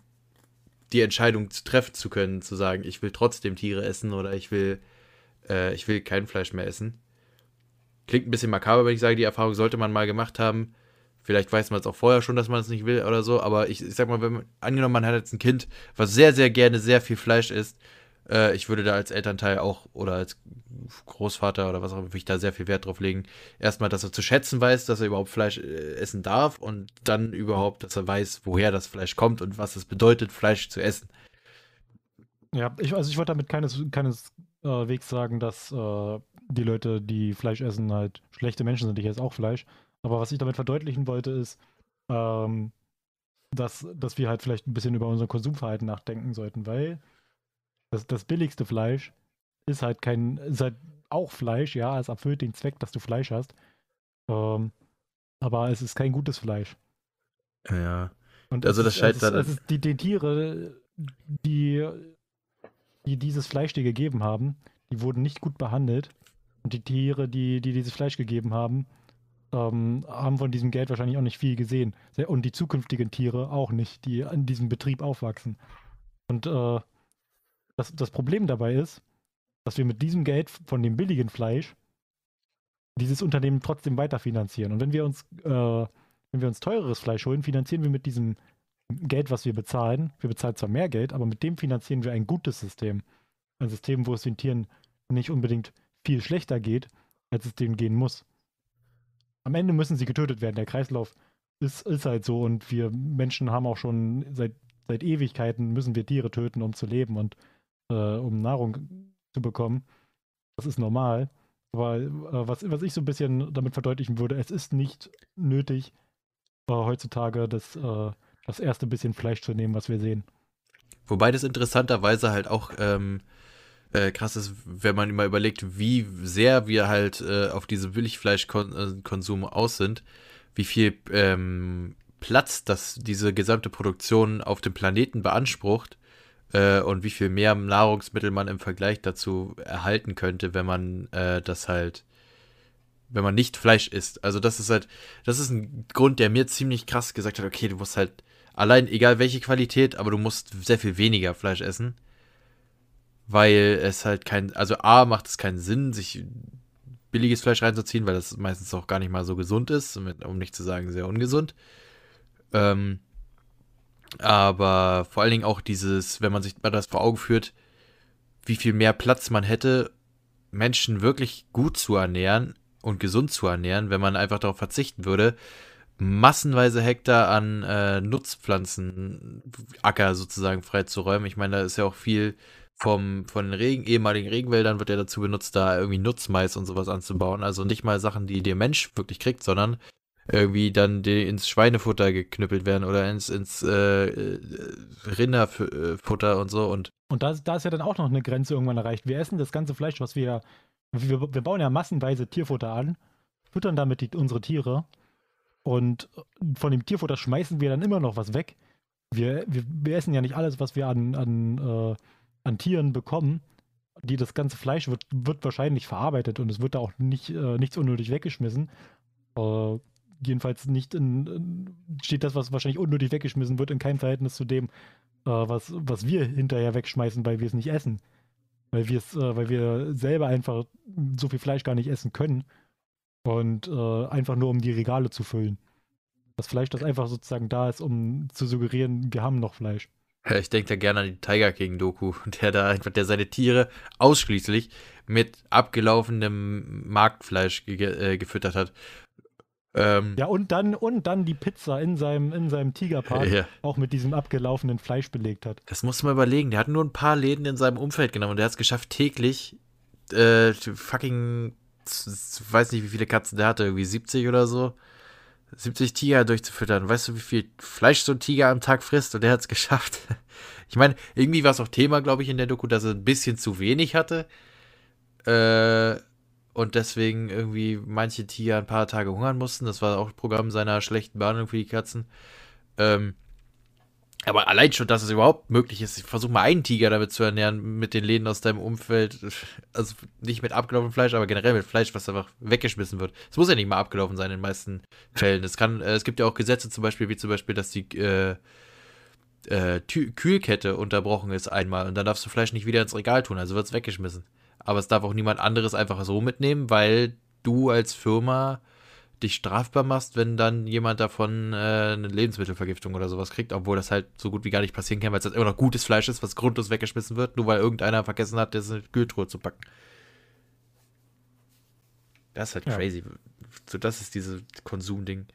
die Entscheidung zu treffen zu können, zu sagen, ich will trotzdem Tiere essen oder ich will, äh, ich will kein Fleisch mehr essen. Klingt ein bisschen makaber, wenn ich sage, die Erfahrung sollte man mal gemacht haben. Vielleicht weiß man es auch vorher schon, dass man es nicht will oder so, aber ich, ich sag mal, wenn man, angenommen, man hat jetzt ein Kind, was sehr, sehr gerne sehr viel Fleisch isst, äh, ich würde da als Elternteil auch oder als Großvater oder was auch immer, würde ich da sehr viel Wert drauf legen. Erstmal, dass er zu schätzen weiß, dass er überhaupt Fleisch äh, essen darf und dann überhaupt, dass er weiß, woher das Fleisch kommt und was es bedeutet, Fleisch zu essen. Ja, ich, also ich wollte damit keines, keines äh, sagen, dass äh, die Leute, die Fleisch essen, halt schlechte Menschen sind. Ich esse auch Fleisch. Aber was ich damit verdeutlichen wollte, ist, ähm, dass, dass wir halt vielleicht ein bisschen über unser Konsumverhalten nachdenken sollten, weil das, das billigste Fleisch ist halt kein, ist halt auch Fleisch, ja, es erfüllt den Zweck, dass du Fleisch hast. Ähm, aber es ist kein gutes Fleisch. Ja. Und also das scheint dann. Also die, die Tiere, die, die dieses Fleisch dir gegeben haben, die wurden nicht gut behandelt. Und die Tiere, die, die dieses Fleisch gegeben haben, ähm, haben von diesem Geld wahrscheinlich auch nicht viel gesehen. Und die zukünftigen Tiere auch nicht, die an diesem Betrieb aufwachsen. Und äh, das, das Problem dabei ist, dass wir mit diesem Geld von dem billigen Fleisch dieses Unternehmen trotzdem weiterfinanzieren. Und wenn wir uns, äh, wenn wir uns teureres Fleisch holen, finanzieren wir mit diesem Geld, was wir bezahlen, wir bezahlen zwar mehr Geld, aber mit dem finanzieren wir ein gutes System. Ein System, wo es den Tieren nicht unbedingt viel schlechter geht, als es denen gehen muss. Am Ende müssen sie getötet werden. Der Kreislauf ist, ist halt so und wir Menschen haben auch schon seit, seit Ewigkeiten müssen wir Tiere töten, um zu leben. Und äh, um Nahrung zu bekommen. Das ist normal. Aber äh, was, was ich so ein bisschen damit verdeutlichen würde, es ist nicht nötig, äh, heutzutage das, äh, das erste bisschen Fleisch zu nehmen, was wir sehen. Wobei das interessanterweise halt auch ähm, äh, krass ist, wenn man mal überlegt, wie sehr wir halt äh, auf diese Billigfleischkonsum aus sind, wie viel ähm, Platz das diese gesamte Produktion auf dem Planeten beansprucht äh, und wie viel mehr Nahrungsmittel man im Vergleich dazu erhalten könnte, wenn man äh, das halt, wenn man nicht Fleisch isst. Also das ist halt, das ist ein Grund, der mir ziemlich krass gesagt hat, okay, du musst halt allein, egal welche Qualität, aber du musst sehr viel weniger Fleisch essen. Weil es halt kein, also A macht es keinen Sinn, sich billiges Fleisch reinzuziehen, weil das meistens auch gar nicht mal so gesund ist, um nicht zu sagen sehr ungesund. Ähm, aber vor allen Dingen auch dieses, wenn man sich das vor Augen führt, wie viel mehr Platz man hätte, Menschen wirklich gut zu ernähren und gesund zu ernähren, wenn man einfach darauf verzichten würde, massenweise Hektar an äh, Nutzpflanzen, Acker sozusagen freizuräumen. Ich meine, da ist ja auch viel vom, von den Regen, ehemaligen Regenwäldern wird ja dazu benutzt, da irgendwie Nutzmais und sowas anzubauen. Also nicht mal Sachen, die der Mensch wirklich kriegt, sondern irgendwie dann die ins Schweinefutter geknüppelt werden oder ins, ins äh, äh Rinderfutter und so. Und, und da, da ist ja dann auch noch eine Grenze irgendwann erreicht. Wir essen das ganze Fleisch, was wir, wir, wir bauen ja massenweise Tierfutter an, füttern damit die, unsere Tiere und von dem Tierfutter schmeißen wir dann immer noch was weg. Wir, wir, wir essen ja nicht alles, was wir an, an, äh, an Tieren bekommen. Die, das ganze Fleisch wird, wird wahrscheinlich verarbeitet und es wird da auch nicht, äh, nichts unnötig weggeschmissen. Äh, jedenfalls nicht in, steht das, was wahrscheinlich unnötig weggeschmissen wird, in keinem Verhältnis zu dem, äh, was, was wir hinterher wegschmeißen, weil wir es nicht essen. Weil wir es, äh, weil wir selber einfach so viel Fleisch gar nicht essen können. Und äh, einfach nur um die Regale zu füllen. Das Fleisch, das einfach sozusagen da ist, um zu suggerieren, wir haben noch Fleisch. Ich denke da gerne an die Tiger King Doku, der da einfach, der seine Tiere ausschließlich mit abgelaufenem Marktfleisch ge äh, gefüttert hat. Ähm, ja, und dann, und dann die Pizza in seinem, in seinem Tigerpark ja. auch mit diesem abgelaufenen Fleisch belegt hat. Das musst du mal überlegen. Der hat nur ein paar Läden in seinem Umfeld genommen und der hat es geschafft, täglich äh, fucking, weiß nicht, wie viele Katzen der hatte, irgendwie 70 oder so 70 Tiger durchzufüttern. Weißt du, wie viel Fleisch so ein Tiger am Tag frisst? Und der hat es geschafft. Ich meine, irgendwie war es auch Thema, glaube ich, in der Doku, dass er ein bisschen zu wenig hatte. Äh, und deswegen irgendwie manche Tiger ein paar Tage hungern mussten. Das war auch Programm seiner schlechten Behandlung für die Katzen. Ähm, aber allein schon, dass es überhaupt möglich ist, versuch mal einen Tiger damit zu ernähren, mit den Läden aus deinem Umfeld. Also nicht mit abgelaufenem Fleisch, aber generell mit Fleisch, was einfach weggeschmissen wird. Es muss ja nicht mal abgelaufen sein in den meisten Fällen. Es, kann, äh, es gibt ja auch Gesetze zum Beispiel, wie zum Beispiel, dass die äh, äh, Kühlkette unterbrochen ist einmal und dann darfst du Fleisch nicht wieder ins Regal tun, also wird es weggeschmissen. Aber es darf auch niemand anderes einfach so mitnehmen, weil du als Firma dich strafbar machst, wenn dann jemand davon äh, eine Lebensmittelvergiftung oder sowas kriegt, obwohl das halt so gut wie gar nicht passieren kann, weil es halt immer noch gutes Fleisch ist, was grundlos weggeschmissen wird, nur weil irgendeiner vergessen hat, das in eine Kühltruhe zu packen. Das ist halt ja. crazy. So, das ist dieses Konsumding,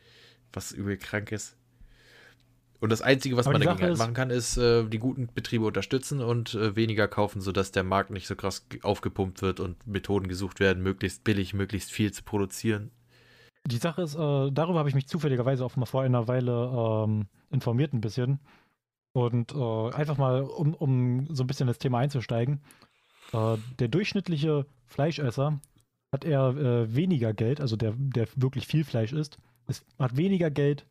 was übel krank ist. Und das Einzige, was Aber man dagegen halt machen kann, ist äh, die guten Betriebe unterstützen und äh, weniger kaufen, sodass der Markt nicht so krass aufgepumpt wird und Methoden gesucht werden, möglichst billig, möglichst viel zu produzieren. Die Sache ist, äh, darüber habe ich mich zufälligerweise auch mal vor einer Weile ähm, informiert ein bisschen. Und äh, einfach mal, um, um so ein bisschen das Thema einzusteigen. Äh, der durchschnittliche Fleischesser hat eher äh, weniger Geld, also der, der wirklich viel Fleisch isst, ist, hat weniger Geld,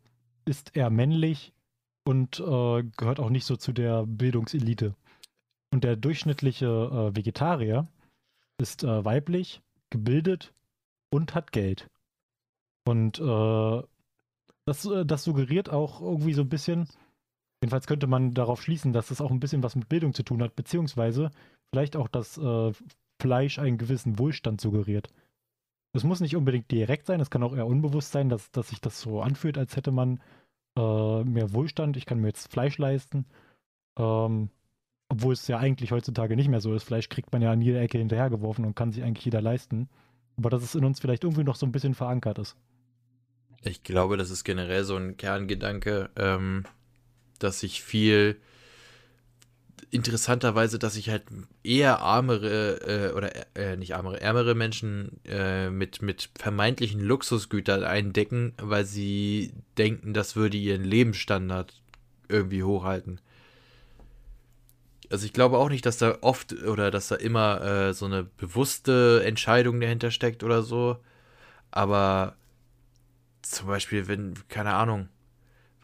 ist eher männlich und äh, gehört auch nicht so zu der Bildungselite. Und der durchschnittliche äh, Vegetarier ist weiblich, gebildet und hat Geld. Und äh, das, äh, das suggeriert auch irgendwie so ein bisschen, jedenfalls könnte man darauf schließen, dass das auch ein bisschen was mit Bildung zu tun hat, beziehungsweise vielleicht auch das äh, Fleisch einen gewissen Wohlstand suggeriert. Es muss nicht unbedingt direkt sein, es kann auch eher unbewusst sein, dass, dass sich das so anfühlt, als hätte man äh, mehr Wohlstand. Ich kann mir jetzt Fleisch leisten. Ähm, obwohl es ja eigentlich heutzutage nicht mehr so ist. Fleisch kriegt man ja an jeder Ecke hinterhergeworfen und kann sich eigentlich jeder leisten. Aber dass es in uns vielleicht irgendwie noch so ein bisschen verankert ist. Ich glaube, das ist generell so ein Kerngedanke, ähm, dass sich viel interessanterweise, dass sich halt eher armere äh, oder äh, nicht armere, ärmere Menschen äh, mit, mit vermeintlichen Luxusgütern eindecken, weil sie denken, das würde ihren Lebensstandard irgendwie hochhalten. Also ich glaube auch nicht, dass da oft oder dass da immer äh, so eine bewusste Entscheidung dahinter steckt oder so. Aber zum Beispiel, wenn, keine Ahnung,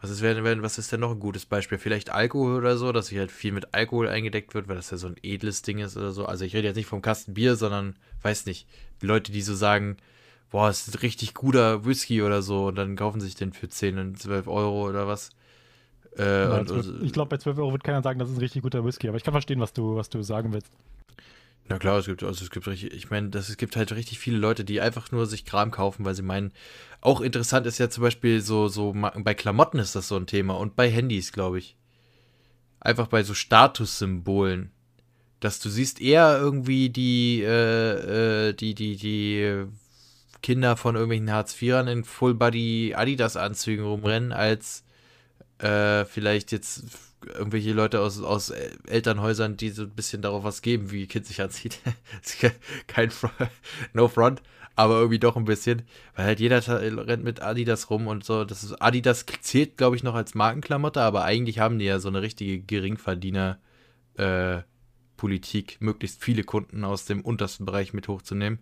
was ist, wenn, was ist denn noch ein gutes Beispiel? Vielleicht Alkohol oder so, dass sich halt viel mit Alkohol eingedeckt wird, weil das ja so ein edles Ding ist oder so. Also ich rede jetzt nicht vom Kasten Bier, sondern, weiß nicht, die Leute, die so sagen, boah, es ist ein richtig guter Whisky oder so und dann kaufen sich den für 10 und 12 Euro oder was. Äh, ja, und, wird, ich glaube, bei 12 Euro wird keiner sagen, das ist ein richtig guter Whisky, aber ich kann verstehen, was du, was du sagen willst. Na klar, es gibt, also es gibt richtig, ich meine, es gibt halt richtig viele Leute, die einfach nur sich Kram kaufen, weil sie meinen, auch interessant ist ja zum Beispiel so, so, bei Klamotten ist das so ein Thema und bei Handys, glaube ich. Einfach bei so Statussymbolen. Dass du siehst eher irgendwie die, äh, äh, die, die, die Kinder von irgendwelchen Hartz-IVern in Full-Body Adidas-Anzügen rumrennen, als äh, vielleicht jetzt irgendwelche Leute aus, aus Elternhäusern, die so ein bisschen darauf was geben, wie ihr Kind sich anzieht. Kein Front, No Front, aber irgendwie doch ein bisschen, weil halt jeder rennt mit Adidas rum und so. Das ist, Adidas zählt, glaube ich, noch als Markenklamotte, aber eigentlich haben die ja so eine richtige Geringverdiener äh, Politik, möglichst viele Kunden aus dem untersten Bereich mit hochzunehmen.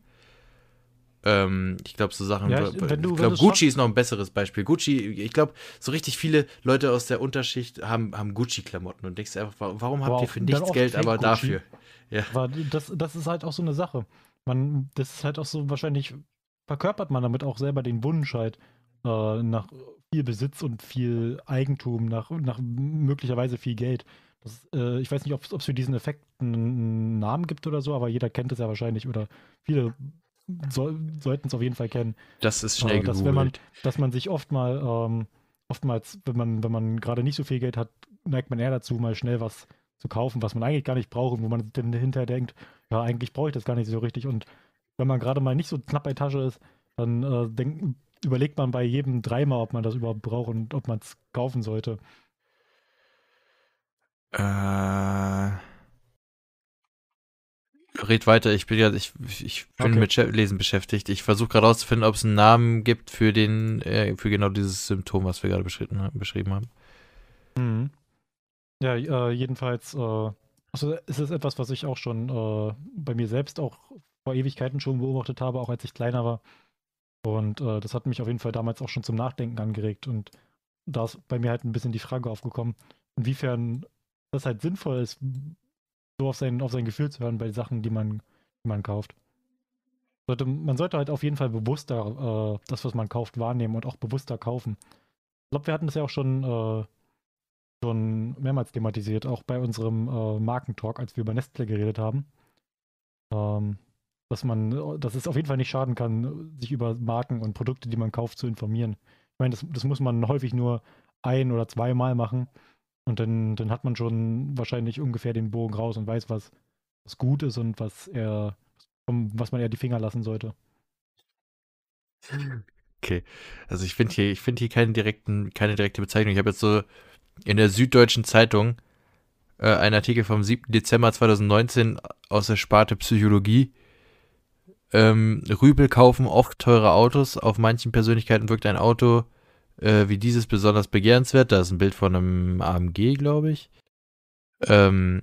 Ähm, ich glaube, so Sachen. Ja, ich, ich glaube, Gucci ist noch ein besseres Beispiel. Gucci, ich glaube, so richtig viele Leute aus der Unterschicht haben, haben Gucci-Klamotten und denkst einfach, warum habt ihr für nichts Geld, aber Gucci. dafür? Ja. Aber das, das ist halt auch so eine Sache. Man, das ist halt auch so, wahrscheinlich verkörpert man damit auch selber den Wunsch halt, äh, nach viel Besitz und viel Eigentum, nach, nach möglicherweise viel Geld. Das, äh, ich weiß nicht, ob es für diesen Effekt einen Namen gibt oder so, aber jeder kennt es ja wahrscheinlich oder viele so, sollten es auf jeden Fall kennen. Das ist schnell äh, dass, wenn man, dass man sich oft mal, ähm, oftmals, wenn man, wenn man gerade nicht so viel Geld hat, neigt man eher dazu, mal schnell was zu kaufen, was man eigentlich gar nicht braucht und wo man dann hinterher denkt, ja, eigentlich brauche ich das gar nicht so richtig. Und wenn man gerade mal nicht so knapp bei Tasche ist, dann äh, denk, überlegt man bei jedem dreimal, ob man das überhaupt braucht und ob man es kaufen sollte. Äh. Red weiter, ich bin ja, ich, ich bin okay. mit Lesen beschäftigt. Ich versuche gerade herauszufinden, ob es einen Namen gibt für den, äh, für genau dieses Symptom, was wir gerade beschrieben, haben. Mhm. Ja, äh, jedenfalls, äh, also es ist etwas, was ich auch schon äh, bei mir selbst auch vor Ewigkeiten schon beobachtet habe, auch als ich kleiner war. Und äh, das hat mich auf jeden Fall damals auch schon zum Nachdenken angeregt. Und da ist bei mir halt ein bisschen die Frage aufgekommen, inwiefern das halt sinnvoll ist, so auf sein, auf sein Gefühl zu hören bei Sachen, die man, die man kauft. Sollte, man sollte halt auf jeden Fall bewusster äh, das, was man kauft, wahrnehmen und auch bewusster kaufen. Ich glaube, wir hatten das ja auch schon, äh, schon mehrmals thematisiert, auch bei unserem äh, Markentalk, als wir über Nestle geredet haben. Ähm, dass man, dass es auf jeden Fall nicht schaden kann, sich über Marken und Produkte, die man kauft, zu informieren. Ich meine, das, das muss man häufig nur ein- oder zweimal machen und dann, dann hat man schon wahrscheinlich ungefähr den Bogen raus und weiß, was, was gut ist und was er, was man eher die Finger lassen sollte. Okay. Also ich finde hier, ich finde hier keinen direkten, keine direkte Bezeichnung. Ich habe jetzt so in der Süddeutschen Zeitung äh, einen Artikel vom 7. Dezember 2019 aus der Sparte Psychologie. Ähm, Rübel kaufen oft teure Autos. Auf manchen Persönlichkeiten wirkt ein Auto äh, wie dieses besonders begehrenswert. Da ist ein Bild von einem AMG, glaube ich. Ähm,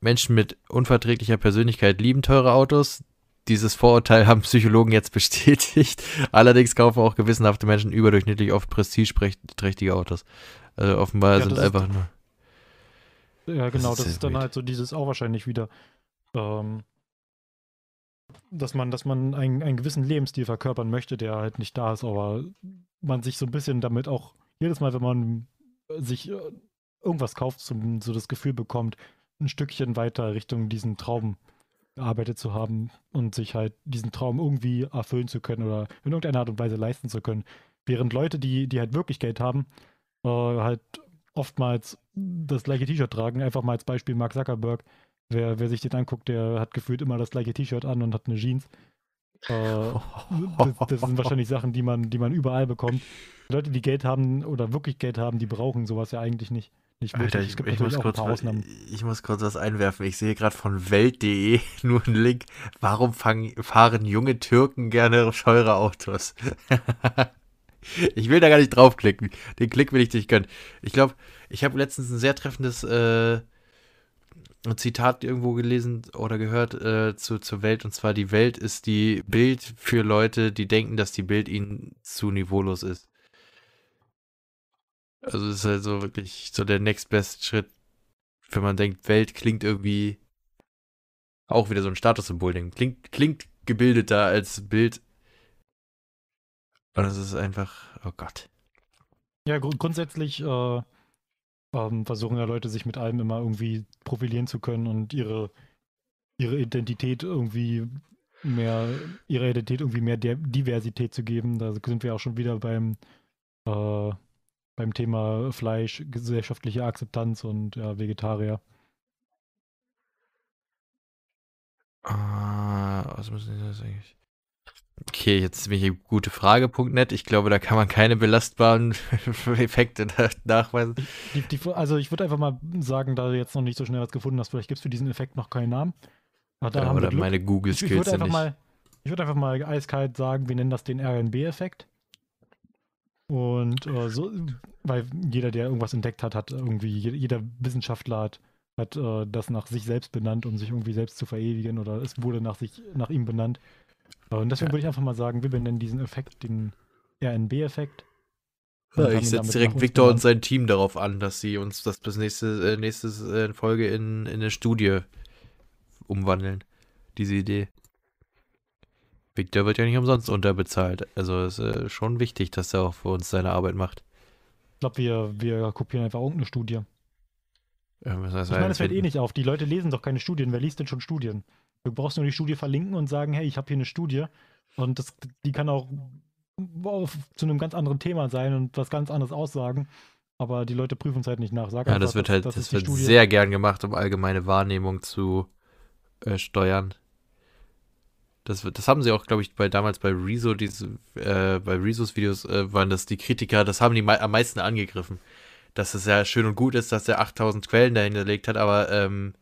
Menschen mit unverträglicher Persönlichkeit lieben teure Autos. Dieses Vorurteil haben Psychologen jetzt bestätigt. Allerdings kaufen auch gewissenhafte Menschen überdurchschnittlich oft prestigeträchtige Autos. Also offenbar ja, sind einfach nur. Ja, genau, das ist, das ist dann wild. halt so dieses auch wahrscheinlich wieder. Ähm, dass man, dass man einen, einen gewissen Lebensstil verkörpern möchte, der halt nicht da ist, aber man sich so ein bisschen damit auch jedes Mal, wenn man sich äh, irgendwas kauft, so, so das Gefühl bekommt, ein Stückchen weiter Richtung diesen Traum gearbeitet zu haben und sich halt diesen Traum irgendwie erfüllen zu können oder in irgendeiner Art und Weise leisten zu können. Während Leute, die, die halt wirklich Geld haben, äh, halt oftmals das gleiche T-Shirt tragen. Einfach mal als Beispiel Mark Zuckerberg. Wer, wer sich den anguckt, der hat gefühlt immer das gleiche T-Shirt an und hat eine Jeans. Äh, das, das, sind wahrscheinlich Sachen, die man, die man überall bekommt. Leute, die Geld haben oder wirklich Geld haben, die brauchen sowas ja eigentlich nicht. nicht Alter, ich, ich, muss kurz, ich, muss kurz, was einwerfen. Ich sehe gerade von Welt.de nur einen Link. Warum fangen, fahren junge Türken gerne teure Autos? ich will da gar nicht draufklicken. Den Klick will ich nicht gönnen. Ich glaube, ich habe letztens ein sehr treffendes äh, ein Zitat irgendwo gelesen oder gehört äh, zu, zur Welt. Und zwar, die Welt ist die Bild für Leute, die denken, dass die Bild ihnen zu niveaulos ist. Also ist halt so wirklich so der next best Schritt, wenn man denkt, Welt klingt irgendwie auch wieder so ein Statussymbol-Ding. Klingt, klingt gebildeter als Bild. Und es ist einfach, oh Gott. Ja, gr grundsätzlich äh, ähm, versuchen ja Leute sich mit allem immer irgendwie profilieren zu können und ihre, ihre Identität irgendwie mehr, ihre Identität irgendwie mehr Diversität zu geben. Da sind wir auch schon wieder beim, äh, beim Thema Fleisch, gesellschaftliche Akzeptanz und ja, Vegetarier. Ah, was muss ich das eigentlich? Okay, jetzt bin ich gute Frage.net. Ich glaube, da kann man keine belastbaren Effekte nachweisen. Die, die, also ich würde einfach mal sagen, da du jetzt noch nicht so schnell was gefunden hast, vielleicht gibt es für diesen Effekt noch keinen Namen. Aber ja, oder meine Google-Skills ich, ich würde einfach, würd einfach mal eiskalt sagen, wir nennen das den RNB-Effekt. Und äh, so, weil jeder, der irgendwas entdeckt hat, hat irgendwie, jeder Wissenschaftler hat, hat äh, das nach sich selbst benannt, um sich irgendwie selbst zu verewigen oder es wurde nach sich, nach ihm benannt. Und deswegen ja. würde ich einfach mal sagen, wir benennen diesen Effekt den RNB-Effekt. Ja, ich setze direkt Victor und sein Team darauf an, dass sie uns das bis nächste, äh, nächste äh, Folge in, in eine Studie umwandeln. Diese Idee. Victor wird ja nicht umsonst unterbezahlt. Also ist äh, schon wichtig, dass er auch für uns seine Arbeit macht. Ich glaube, wir, wir kopieren einfach irgendeine Studie. Ja, Ich meine, das fällt eh nicht auf. Die Leute lesen doch keine Studien. Wer liest denn schon Studien? Du brauchst nur die Studie verlinken und sagen, hey, ich habe hier eine Studie. Und das, die kann auch auf, zu einem ganz anderen Thema sein und was ganz anderes aussagen. Aber die Leute prüfen es halt nicht nach. Sag Ja, das wird halt, das es die wird sehr gern gemacht, um allgemeine Wahrnehmung zu äh, steuern. Das, das haben sie auch, glaube ich, bei damals bei Rezo, diese, äh, bei Rezos Videos äh, waren das die Kritiker, das haben die mei am meisten angegriffen. Dass es ja schön und gut ist, dass er 8000 Quellen dahinterlegt hat, aber ähm,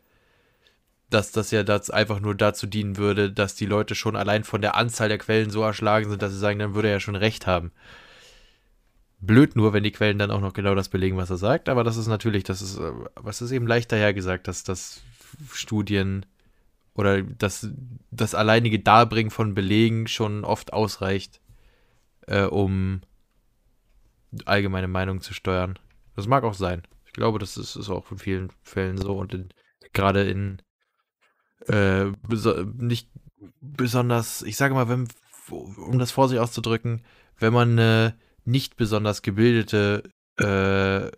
dass das ja das einfach nur dazu dienen würde, dass die Leute schon allein von der Anzahl der Quellen so erschlagen sind, dass sie sagen, dann würde er ja schon recht haben. Blöd nur, wenn die Quellen dann auch noch genau das belegen, was er sagt, aber das ist natürlich, das ist, äh, was ist eben leicht dahergesagt, dass das Studien oder das, das alleinige Darbringen von Belegen schon oft ausreicht, äh, um allgemeine Meinung zu steuern. Das mag auch sein. Ich glaube, das ist, ist auch in vielen Fällen so und in, gerade in äh, nicht besonders, ich sage mal, wenn, um das vorsichtig auszudrücken, wenn man eine nicht besonders gebildete äh,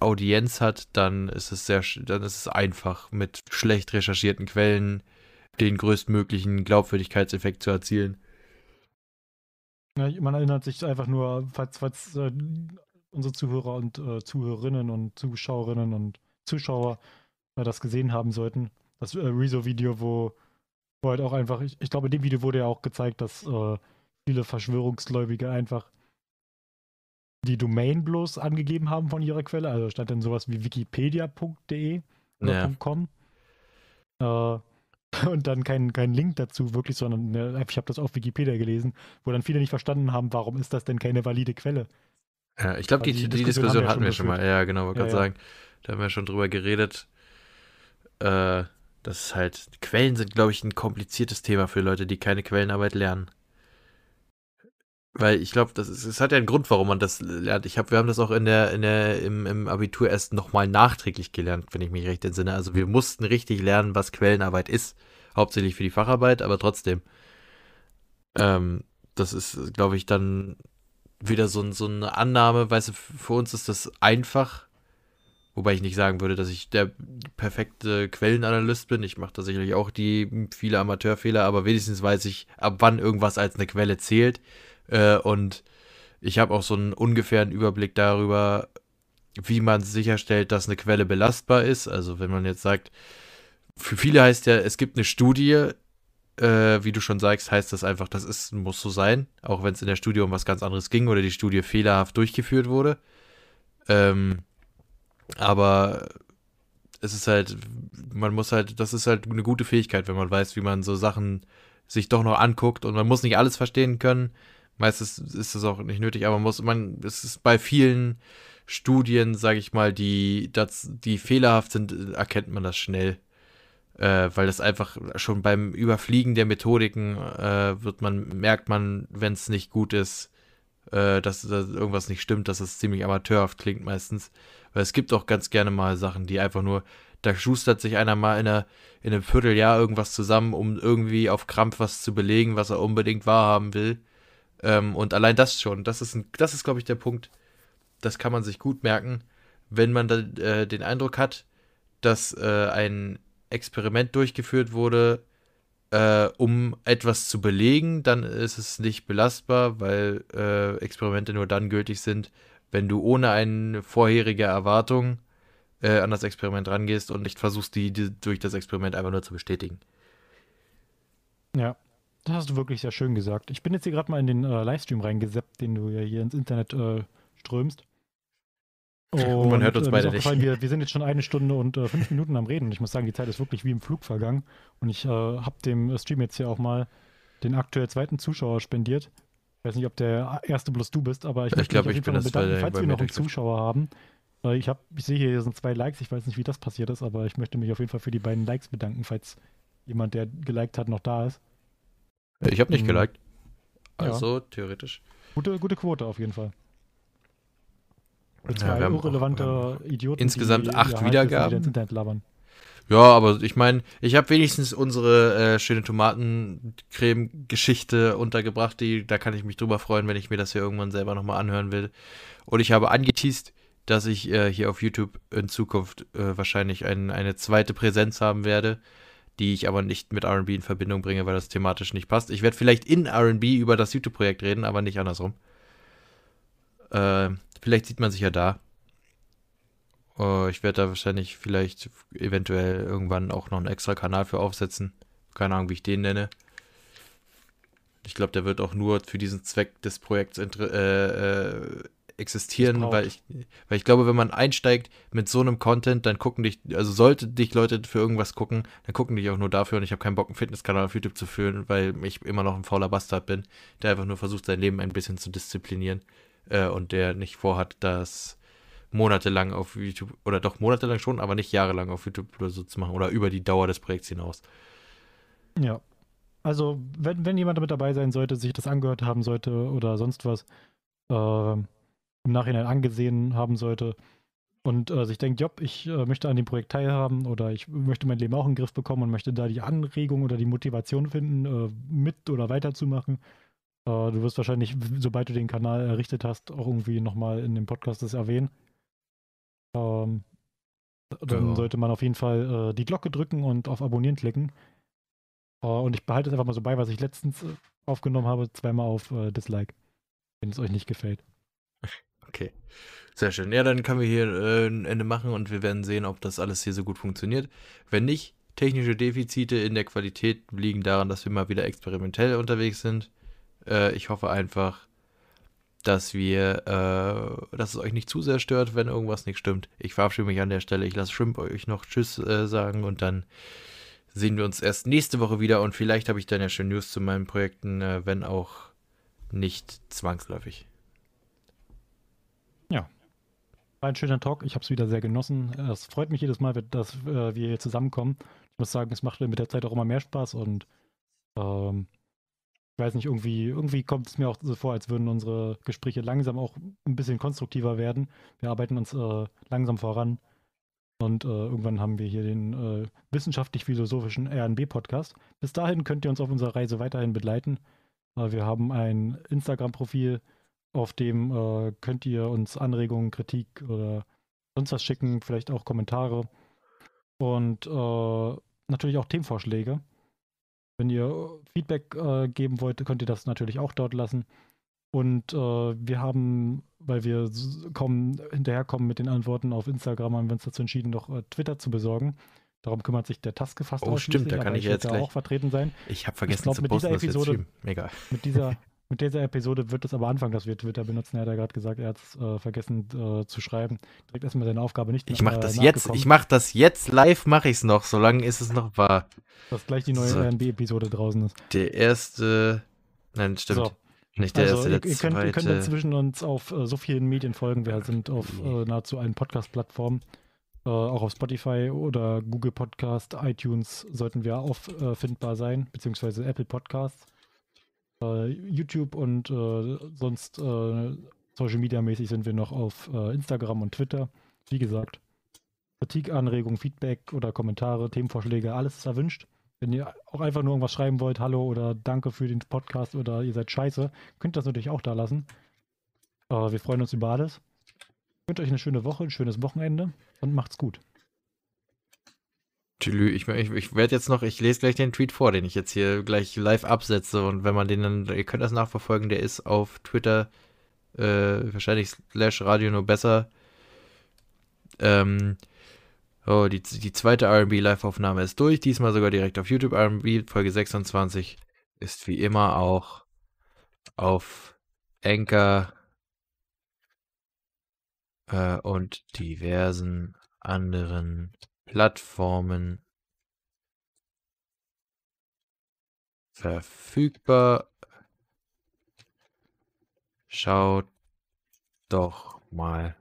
Audienz hat, dann ist es sehr, dann ist es einfach mit schlecht recherchierten Quellen den größtmöglichen Glaubwürdigkeitseffekt zu erzielen. Ja, man erinnert sich einfach nur, falls, falls äh, unsere Zuhörer und äh, Zuhörerinnen und Zuschauerinnen und Zuschauer äh, das gesehen haben sollten. Das äh, Rezo-Video, wo, wo halt auch einfach, ich, ich glaube, in dem Video wurde ja auch gezeigt, dass äh, viele Verschwörungsgläubige einfach die Domain bloß angegeben haben von ihrer Quelle. Also stand dann sowas wie wikipedia.de oder Ja. .com. Äh, und dann kein, kein Link dazu wirklich, sondern ne, ich habe das auf Wikipedia gelesen, wo dann viele nicht verstanden haben, warum ist das denn keine valide Quelle? Ja, ich glaube, die, Also die, die Diskussion, Diskussion hatten wir schon schon mal. Ja, genau, wollte Ja, gerade ja. sagen. Da haben wir schon drüber geredet. Äh, das ist halt, Quellen sind, glaube ich, ein kompliziertes Thema für Leute, die keine Quellenarbeit lernen. Weil ich glaube, das ist, es hat ja einen Grund, warum man das lernt. Ich hab, wir haben das auch in der, in der, im, im Abitur erst nochmal nachträglich gelernt, wenn ich mich recht entsinne. Also wir mussten richtig lernen, was Quellenarbeit ist. Hauptsächlich für die Facharbeit, aber trotzdem. Ähm, das ist, glaube ich, dann wieder so, so eine Annahme, weißt du, für uns ist das einfach. Wobei ich nicht sagen würde, dass ich der perfekte Quellenanalyst bin. Ich mache da sicherlich auch die viele Amateurfehler, aber wenigstens weiß ich, ab wann irgendwas als eine Quelle zählt. Äh, und ich habe auch so einen ungefähren Überblick darüber, wie man sicherstellt, dass eine Quelle belastbar ist. Also wenn man jetzt sagt, für viele heißt ja, es gibt eine Studie, äh, wie du schon sagst, heißt das einfach, das ist, muss so sein, auch wenn es in der Studie um was ganz anderes ging oder die Studie fehlerhaft durchgeführt wurde. Ähm, aber es ist halt, man muss halt, das ist halt eine gute Fähigkeit, wenn man weiß, wie man so Sachen sich doch noch anguckt und man muss nicht alles verstehen können. Meistens ist das auch nicht nötig, aber man muss, man, es ist bei vielen Studien, sage ich mal, die, das, die fehlerhaft sind, erkennt man das schnell äh, weil das einfach schon beim Überfliegen der Methodiken äh, wird man, merkt man, wenn es nicht gut ist, äh, dass, dass irgendwas nicht stimmt, dass es ziemlich amateurhaft klingt meistens. Weil es gibt auch ganz gerne mal Sachen, die einfach nur, da schustert sich einer mal in, einer, in einem Vierteljahr irgendwas zusammen, um irgendwie auf Krampf was zu belegen, was er unbedingt wahrhaben will. Ähm, und allein das schon, das ist, ein, das ist glaube ich, der Punkt, das kann man sich gut merken, wenn man dann äh, den Eindruck hat, dass äh, ein Experiment durchgeführt wurde, äh, um etwas zu belegen, dann ist es nicht belastbar, weil äh, Experimente nur dann gültig sind, wenn du ohne eine vorherige Erwartung äh, an das Experiment rangehst und nicht versuchst, die, die durch das Experiment einfach nur zu bestätigen. Ja, das hast du wirklich sehr schön gesagt. Ich bin jetzt hier gerade mal in den äh, Livestream reingeseppt, den du ja hier ins Internet äh, strömst. Und man hört uns äh, beide nicht. Wir, wir sind jetzt schon eine Stunde und äh, fünf Minuten am Reden. Ich muss sagen, die Zeit ist wirklich wie im Flug vergangen. Und ich äh, habe dem Stream jetzt hier auch mal den aktuell zweiten Zuschauer spendiert. Ich weiß nicht, ob der erste bloß du bist, aber ich Ich möchte glaub, mich auf ich jeden bin Fall das bedanken, falls wir noch einen. Zuschauer haben. Äh, ich, hab, ich sehe hier, hier sind zwei Likes. Ich weiß nicht, wie das passiert ist, aber ich möchte mich auf jeden Fall für die beiden Likes bedanken, falls jemand, der geliked hat, noch da ist. Ich habe nicht Mhm. geliked. Ja. Also, theoretisch. Gute, gute Quote auf jeden Fall. Ja, zwei auch- irrelevante Idioten. insgesamt die acht Halbwissen Wiedergaben. wieder ins Internet labern. Ja, aber ich meine, ich habe wenigstens unsere äh, schöne Tomatencreme-Geschichte untergebracht. Die, da kann ich mich drüber freuen, wenn ich mir das hier irgendwann selber nochmal anhören will. Und ich habe angeteased, dass ich äh, hier auf YouTube in Zukunft äh, wahrscheinlich ein, eine zweite Präsenz haben werde, die ich aber nicht mit RB in Verbindung bringe, weil das thematisch nicht passt. Ich werde vielleicht in RB über das YouTube-Projekt reden, aber nicht andersrum. Äh, vielleicht sieht man sich ja da. Uh, ich werde da wahrscheinlich vielleicht eventuell irgendwann auch noch einen extra Kanal für aufsetzen. Keine Ahnung, wie ich den nenne. Ich glaube, der wird auch nur für diesen Zweck des Projekts äh, äh, existieren, weil ich, weil ich glaube, wenn man einsteigt mit so einem Content, dann gucken dich, also sollte dich Leute für irgendwas gucken, dann gucken dich auch nur dafür und ich habe keinen Bock, einen Fitnesskanal auf YouTube zu führen, weil ich immer noch ein fauler Bastard bin, der einfach nur versucht, sein Leben ein bisschen zu disziplinieren äh, und der nicht vorhat, das monatelang auf YouTube, oder doch monatelang schon, aber nicht jahrelang auf YouTube oder so zu machen oder über die Dauer des Projekts hinaus. Ja. Also, wenn, wenn jemand damit dabei sein sollte, sich das angehört haben sollte oder sonst was, äh, im Nachhinein angesehen haben sollte und äh, sich denkt, Job, ich äh, möchte an dem Projekt teilhaben oder ich möchte mein Leben auch in den Griff bekommen und möchte da die Anregung oder die Motivation finden, äh, mit oder weiterzumachen. Äh, du wirst wahrscheinlich, sobald du den Kanal errichtet hast, auch irgendwie nochmal in dem Podcast das erwähnen. Ähm, dann ja. sollte man auf jeden Fall äh, die Glocke drücken und auf Abonnieren klicken. Äh, und ich behalte es einfach mal so bei, was ich letztens aufgenommen habe, zweimal auf Dislike, wenn es euch nicht gefällt. Okay. Sehr schön. Ja, dann können wir hier äh, ein Ende machen und wir werden sehen, ob das alles hier so gut funktioniert. Wenn nicht, technische Defizite in der Qualität liegen daran, dass wir mal wieder experimentell unterwegs sind. Äh, ich hoffe einfach, dass wir, äh, dass es euch nicht zu sehr stört, wenn irgendwas nicht stimmt. Ich verabschiede mich an der Stelle. Ich lasse Shrimp euch noch Tschüss äh, sagen und dann sehen wir uns erst nächste Woche wieder und vielleicht habe ich dann ja schon News zu meinen Projekten, äh, wenn auch nicht zwangsläufig. Ja. War ein schöner Talk. Ich habe es wieder sehr genossen. Es freut mich jedes Mal, dass äh, wir hier zusammenkommen. Ich muss sagen, es macht mit der Zeit auch immer mehr Spaß und ähm, ich weiß nicht, irgendwie, irgendwie kommt es mir auch so vor, als würden unsere Gespräche langsam auch ein bisschen konstruktiver werden. Wir arbeiten uns äh, langsam voran. Und äh, irgendwann haben wir hier den äh, wissenschaftlich-philosophischen RNB-Podcast. Bis dahin könnt ihr uns auf unserer Reise weiterhin begleiten. Äh, wir haben ein Instagram-Profil, auf dem äh, könnt ihr uns Anregungen, Kritik oder sonst was schicken, vielleicht auch Kommentare. Und äh, natürlich auch Themenvorschläge. Wenn ihr Feedback äh, geben wollt, könnt ihr das natürlich auch dort lassen. Und äh, wir haben, weil wir kaum hinterherkommen mit den Antworten auf Instagram, haben wir uns dazu entschieden, noch äh, Twitter zu besorgen. Darum kümmert sich der Taske fast Oh, stimmt, da kann ich jetzt gleich auch vertreten sein. Ich habe vergessen ich glaub, zu posten, mit dieser Episode, Mega. Mit dieser, mit dieser Episode wird es aber anfangen, dass wir Twitter benutzen. Er hat ja gerade gesagt, er hat es äh, vergessen äh, zu schreiben. Direkt erstmal seine Aufgabe nicht Ich mache das jetzt, ich mache das jetzt live, mache ich es noch, solange ist es noch wahr. Dass gleich die neue so. RNB-Episode draußen ist. Der erste, nein, stimmt. So. Nicht der also, erste, ihr, ihr, könnt, ihr könnt inzwischen uns auf äh, so vielen Medien folgen. Wir sind auf äh, nahezu allen Podcast-Plattformen. Äh, auch auf Spotify oder Google Podcast, iTunes sollten wir auffindbar sein, beziehungsweise Apple Podcasts äh, YouTube und äh, sonst äh, Social Media mäßig sind wir noch auf äh, Instagram und Twitter. Wie gesagt, Kritik, Anregungen, Feedback oder Kommentare, Themenvorschläge, alles ist erwünscht. Wenn ihr auch einfach nur irgendwas schreiben wollt, hallo oder danke für den Podcast oder ihr seid scheiße, könnt ihr das natürlich auch da lassen. Wir freuen uns über alles. Ich wünsche euch eine schöne Woche, ein schönes Wochenende und macht's gut. Ich, ich, ich werde jetzt noch, ich lese gleich den Tweet vor, den ich jetzt hier gleich live absetze. Und wenn man den dann, ihr könnt das nachverfolgen, der ist auf Twitter äh, wahrscheinlich slash Radio nur besser. Ähm, oh, die, die zweite RB Live-Aufnahme ist durch, diesmal sogar direkt auf YouTube. RB Folge 26 ist wie immer auch auf Anchor äh, und diversen anderen Plattformen verfügbar. Schaut doch mal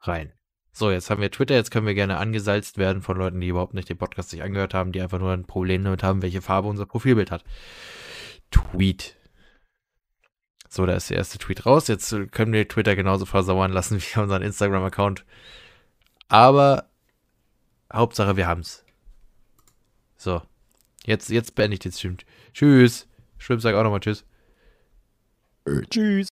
rein. So, jetzt haben wir Twitter, jetzt können wir gerne angesalzt werden von Leuten, die überhaupt nicht den Podcast sich angehört haben, die einfach nur ein Problem damit haben, welche Farbe unser Profilbild hat. Tweet. So, da ist der erste Tweet raus. Jetzt können wir Twitter genauso versauern lassen wie unseren Instagram-Account. Aber Hauptsache, wir haben's. So. Jetzt, jetzt beende ich den Stream. Tschüss. Schwimm, sag auch nochmal Tschüss. Tschüss.